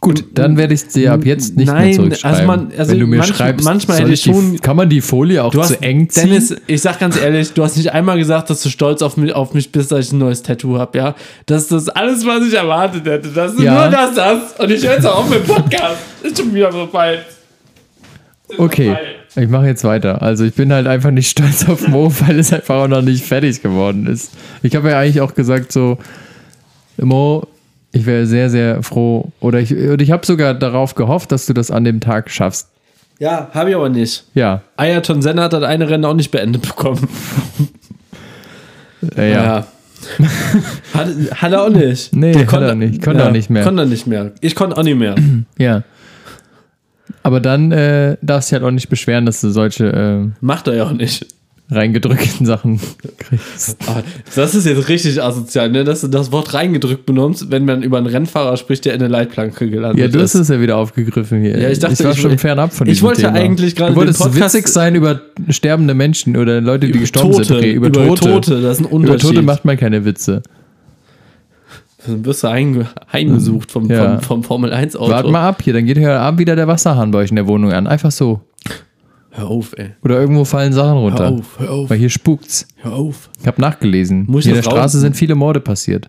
Gut, dann werde ich dir ab jetzt nicht Nein, mehr zurückschreiben. also man- also Wenn du mir manch- schreibst, manchmal hätte ich schon- die, kann man die Folie auch Du hast, zu eng ziehen? Dennis, ich sag ganz ehrlich, du hast nicht einmal gesagt, dass du stolz auf mich, auf mich bist, dass ich ein neues Tattoo habe, ja? Das ist das alles, was ich erwartet hätte. Das ist Ja. nur das, das. Und ich höre jetzt auch auf mit dem Podcast. Ist schon wieder so bald. Okay, ich mache jetzt weiter. Also ich bin halt einfach nicht stolz auf Mo, weil es einfach auch noch nicht fertig geworden ist. Ich habe ja eigentlich auch gesagt so, Mo, ich wäre sehr, sehr froh oder ich, ich habe sogar darauf gehofft, dass du das an dem Tag schaffst. Ja, habe ich aber nicht. Ja, Ayrton Senna hat das eine Rennen auch nicht beendet bekommen. äh, ja. hat, hat er auch nicht. Nee, Der hat er nicht. Konnte ja, er nicht mehr. Konnte er nicht mehr. Ich konnte auch nicht mehr. Ja. Aber dann äh, darfst du halt auch nicht beschweren, dass du solche äh, Macht er ja auch nicht. reingedrückten Sachen kriegst. Ah, Das ist jetzt richtig asozial, ne? dass du das Wort reingedrückt benommst, wenn man über einen Rennfahrer spricht, der in eine Leitplanke gelandet Ja, du hast ist. es ja wieder aufgegriffen hier. Ja, ich dachte, war ich- schon fernab von ich wollte Thema. eigentlich gerade Du wolltest Podcast- witzig sein über sterbende Menschen oder Leute, die Über gestorben Tote, sind. Okay, über, über Tote. Tote, das ist ein Über Unterschied. Tote macht man keine Witze. Dann wirst du heimge heimgesucht vom, Ja. vom, vom Formel 1 Auto. Wart mal ab hier, dann geht hier ab wieder der Wasserhahn bei euch in der Wohnung an. Einfach so. Hör auf, ey. Oder irgendwo fallen Sachen runter. Hör auf, hör auf, Weil hier spukt's. hör auf. Ich habe nachgelesen. Muss ich hier in der das Straße raus- sind viele Morde passiert.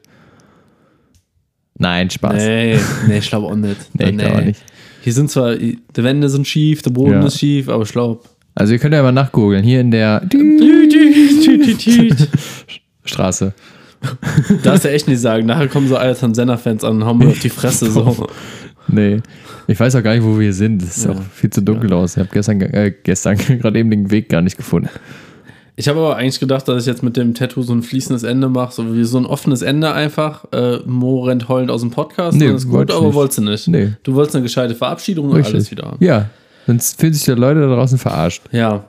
Nein, Spaß. Nee, nee, ich glaube auch nicht. Nee, ich glaub auch nicht. Hier sind zwar, die Wände sind schief, der Boden Ja. ist schief, aber ich glaube. Also ihr könnt ja mal nachgoogeln. Hier in der Straße. Darfst du echt nicht sagen. Nachher kommen so Ayrton Senna-Fans an und hauen mir auf die Fresse so. Nee. Ich weiß auch gar nicht, wo wir sind. Es ist auch viel zu dunkel aus. Ich habe gestern, äh, gestern gerade eben den Weg gar nicht gefunden. Ich habe aber eigentlich gedacht, dass ich jetzt mit dem Tattoo so ein fließendes Ende mache, so wie so ein offenes Ende einfach. Äh, Mo rennt heulend aus dem Podcast, Nee, nee, ist gut, aber nicht. wolltest du nicht. Nee. Du wolltest eine gescheite Verabschiedung und alles wieder. Ja. Sonst fühlen sich die Leute da draußen verarscht. Ja.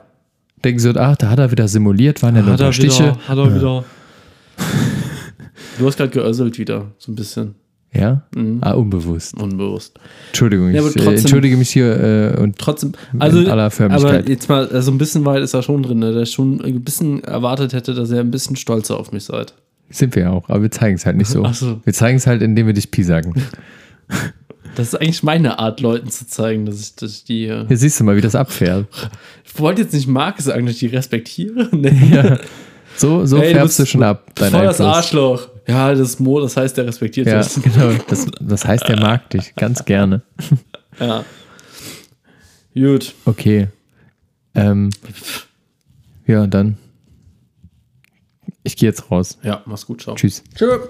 Denken so, ach, da hat er wieder simuliert, waren ja nur ein paar Stiche. hat er wieder. Du hast gerade geösselt wieder, so ein bisschen Ja? Ah, unbewusst. unbewusst. Entschuldigung, Ja, ich äh, trotzdem- entschuldige mich hier äh, und Trotzdem, also, aller Förmlichkeit. aber jetzt mal, also ein bisschen weit ist er schon drin, ne? dass ich schon ein bisschen erwartet hätte, dass ihr ein bisschen stolzer auf mich seid. sind wir auch, aber wir zeigen es halt nicht so. So. Wir zeigen es halt, indem wir dich Pi sagen. Das ist eigentlich meine Art, Leuten zu zeigen, dass ich, dass ich die. äh, Hier siehst du mal, wie das abfährt. Ich wollte jetzt nicht Marc sagen, dass ich die respektiere. Nee. Ja. So, so Ey, färbst du bist schon ab, dein Voll das Einfluss. Arschloch. Ja, das ist Mo, das heißt, der respektiert Ja, dich. genau. Das, das heißt, der mag dich ganz gerne. Ja. Gut. Okay. Ähm, ja, dann. Ich gehe jetzt raus. Ja, mach's gut, ciao. Tschüss. Tschüss.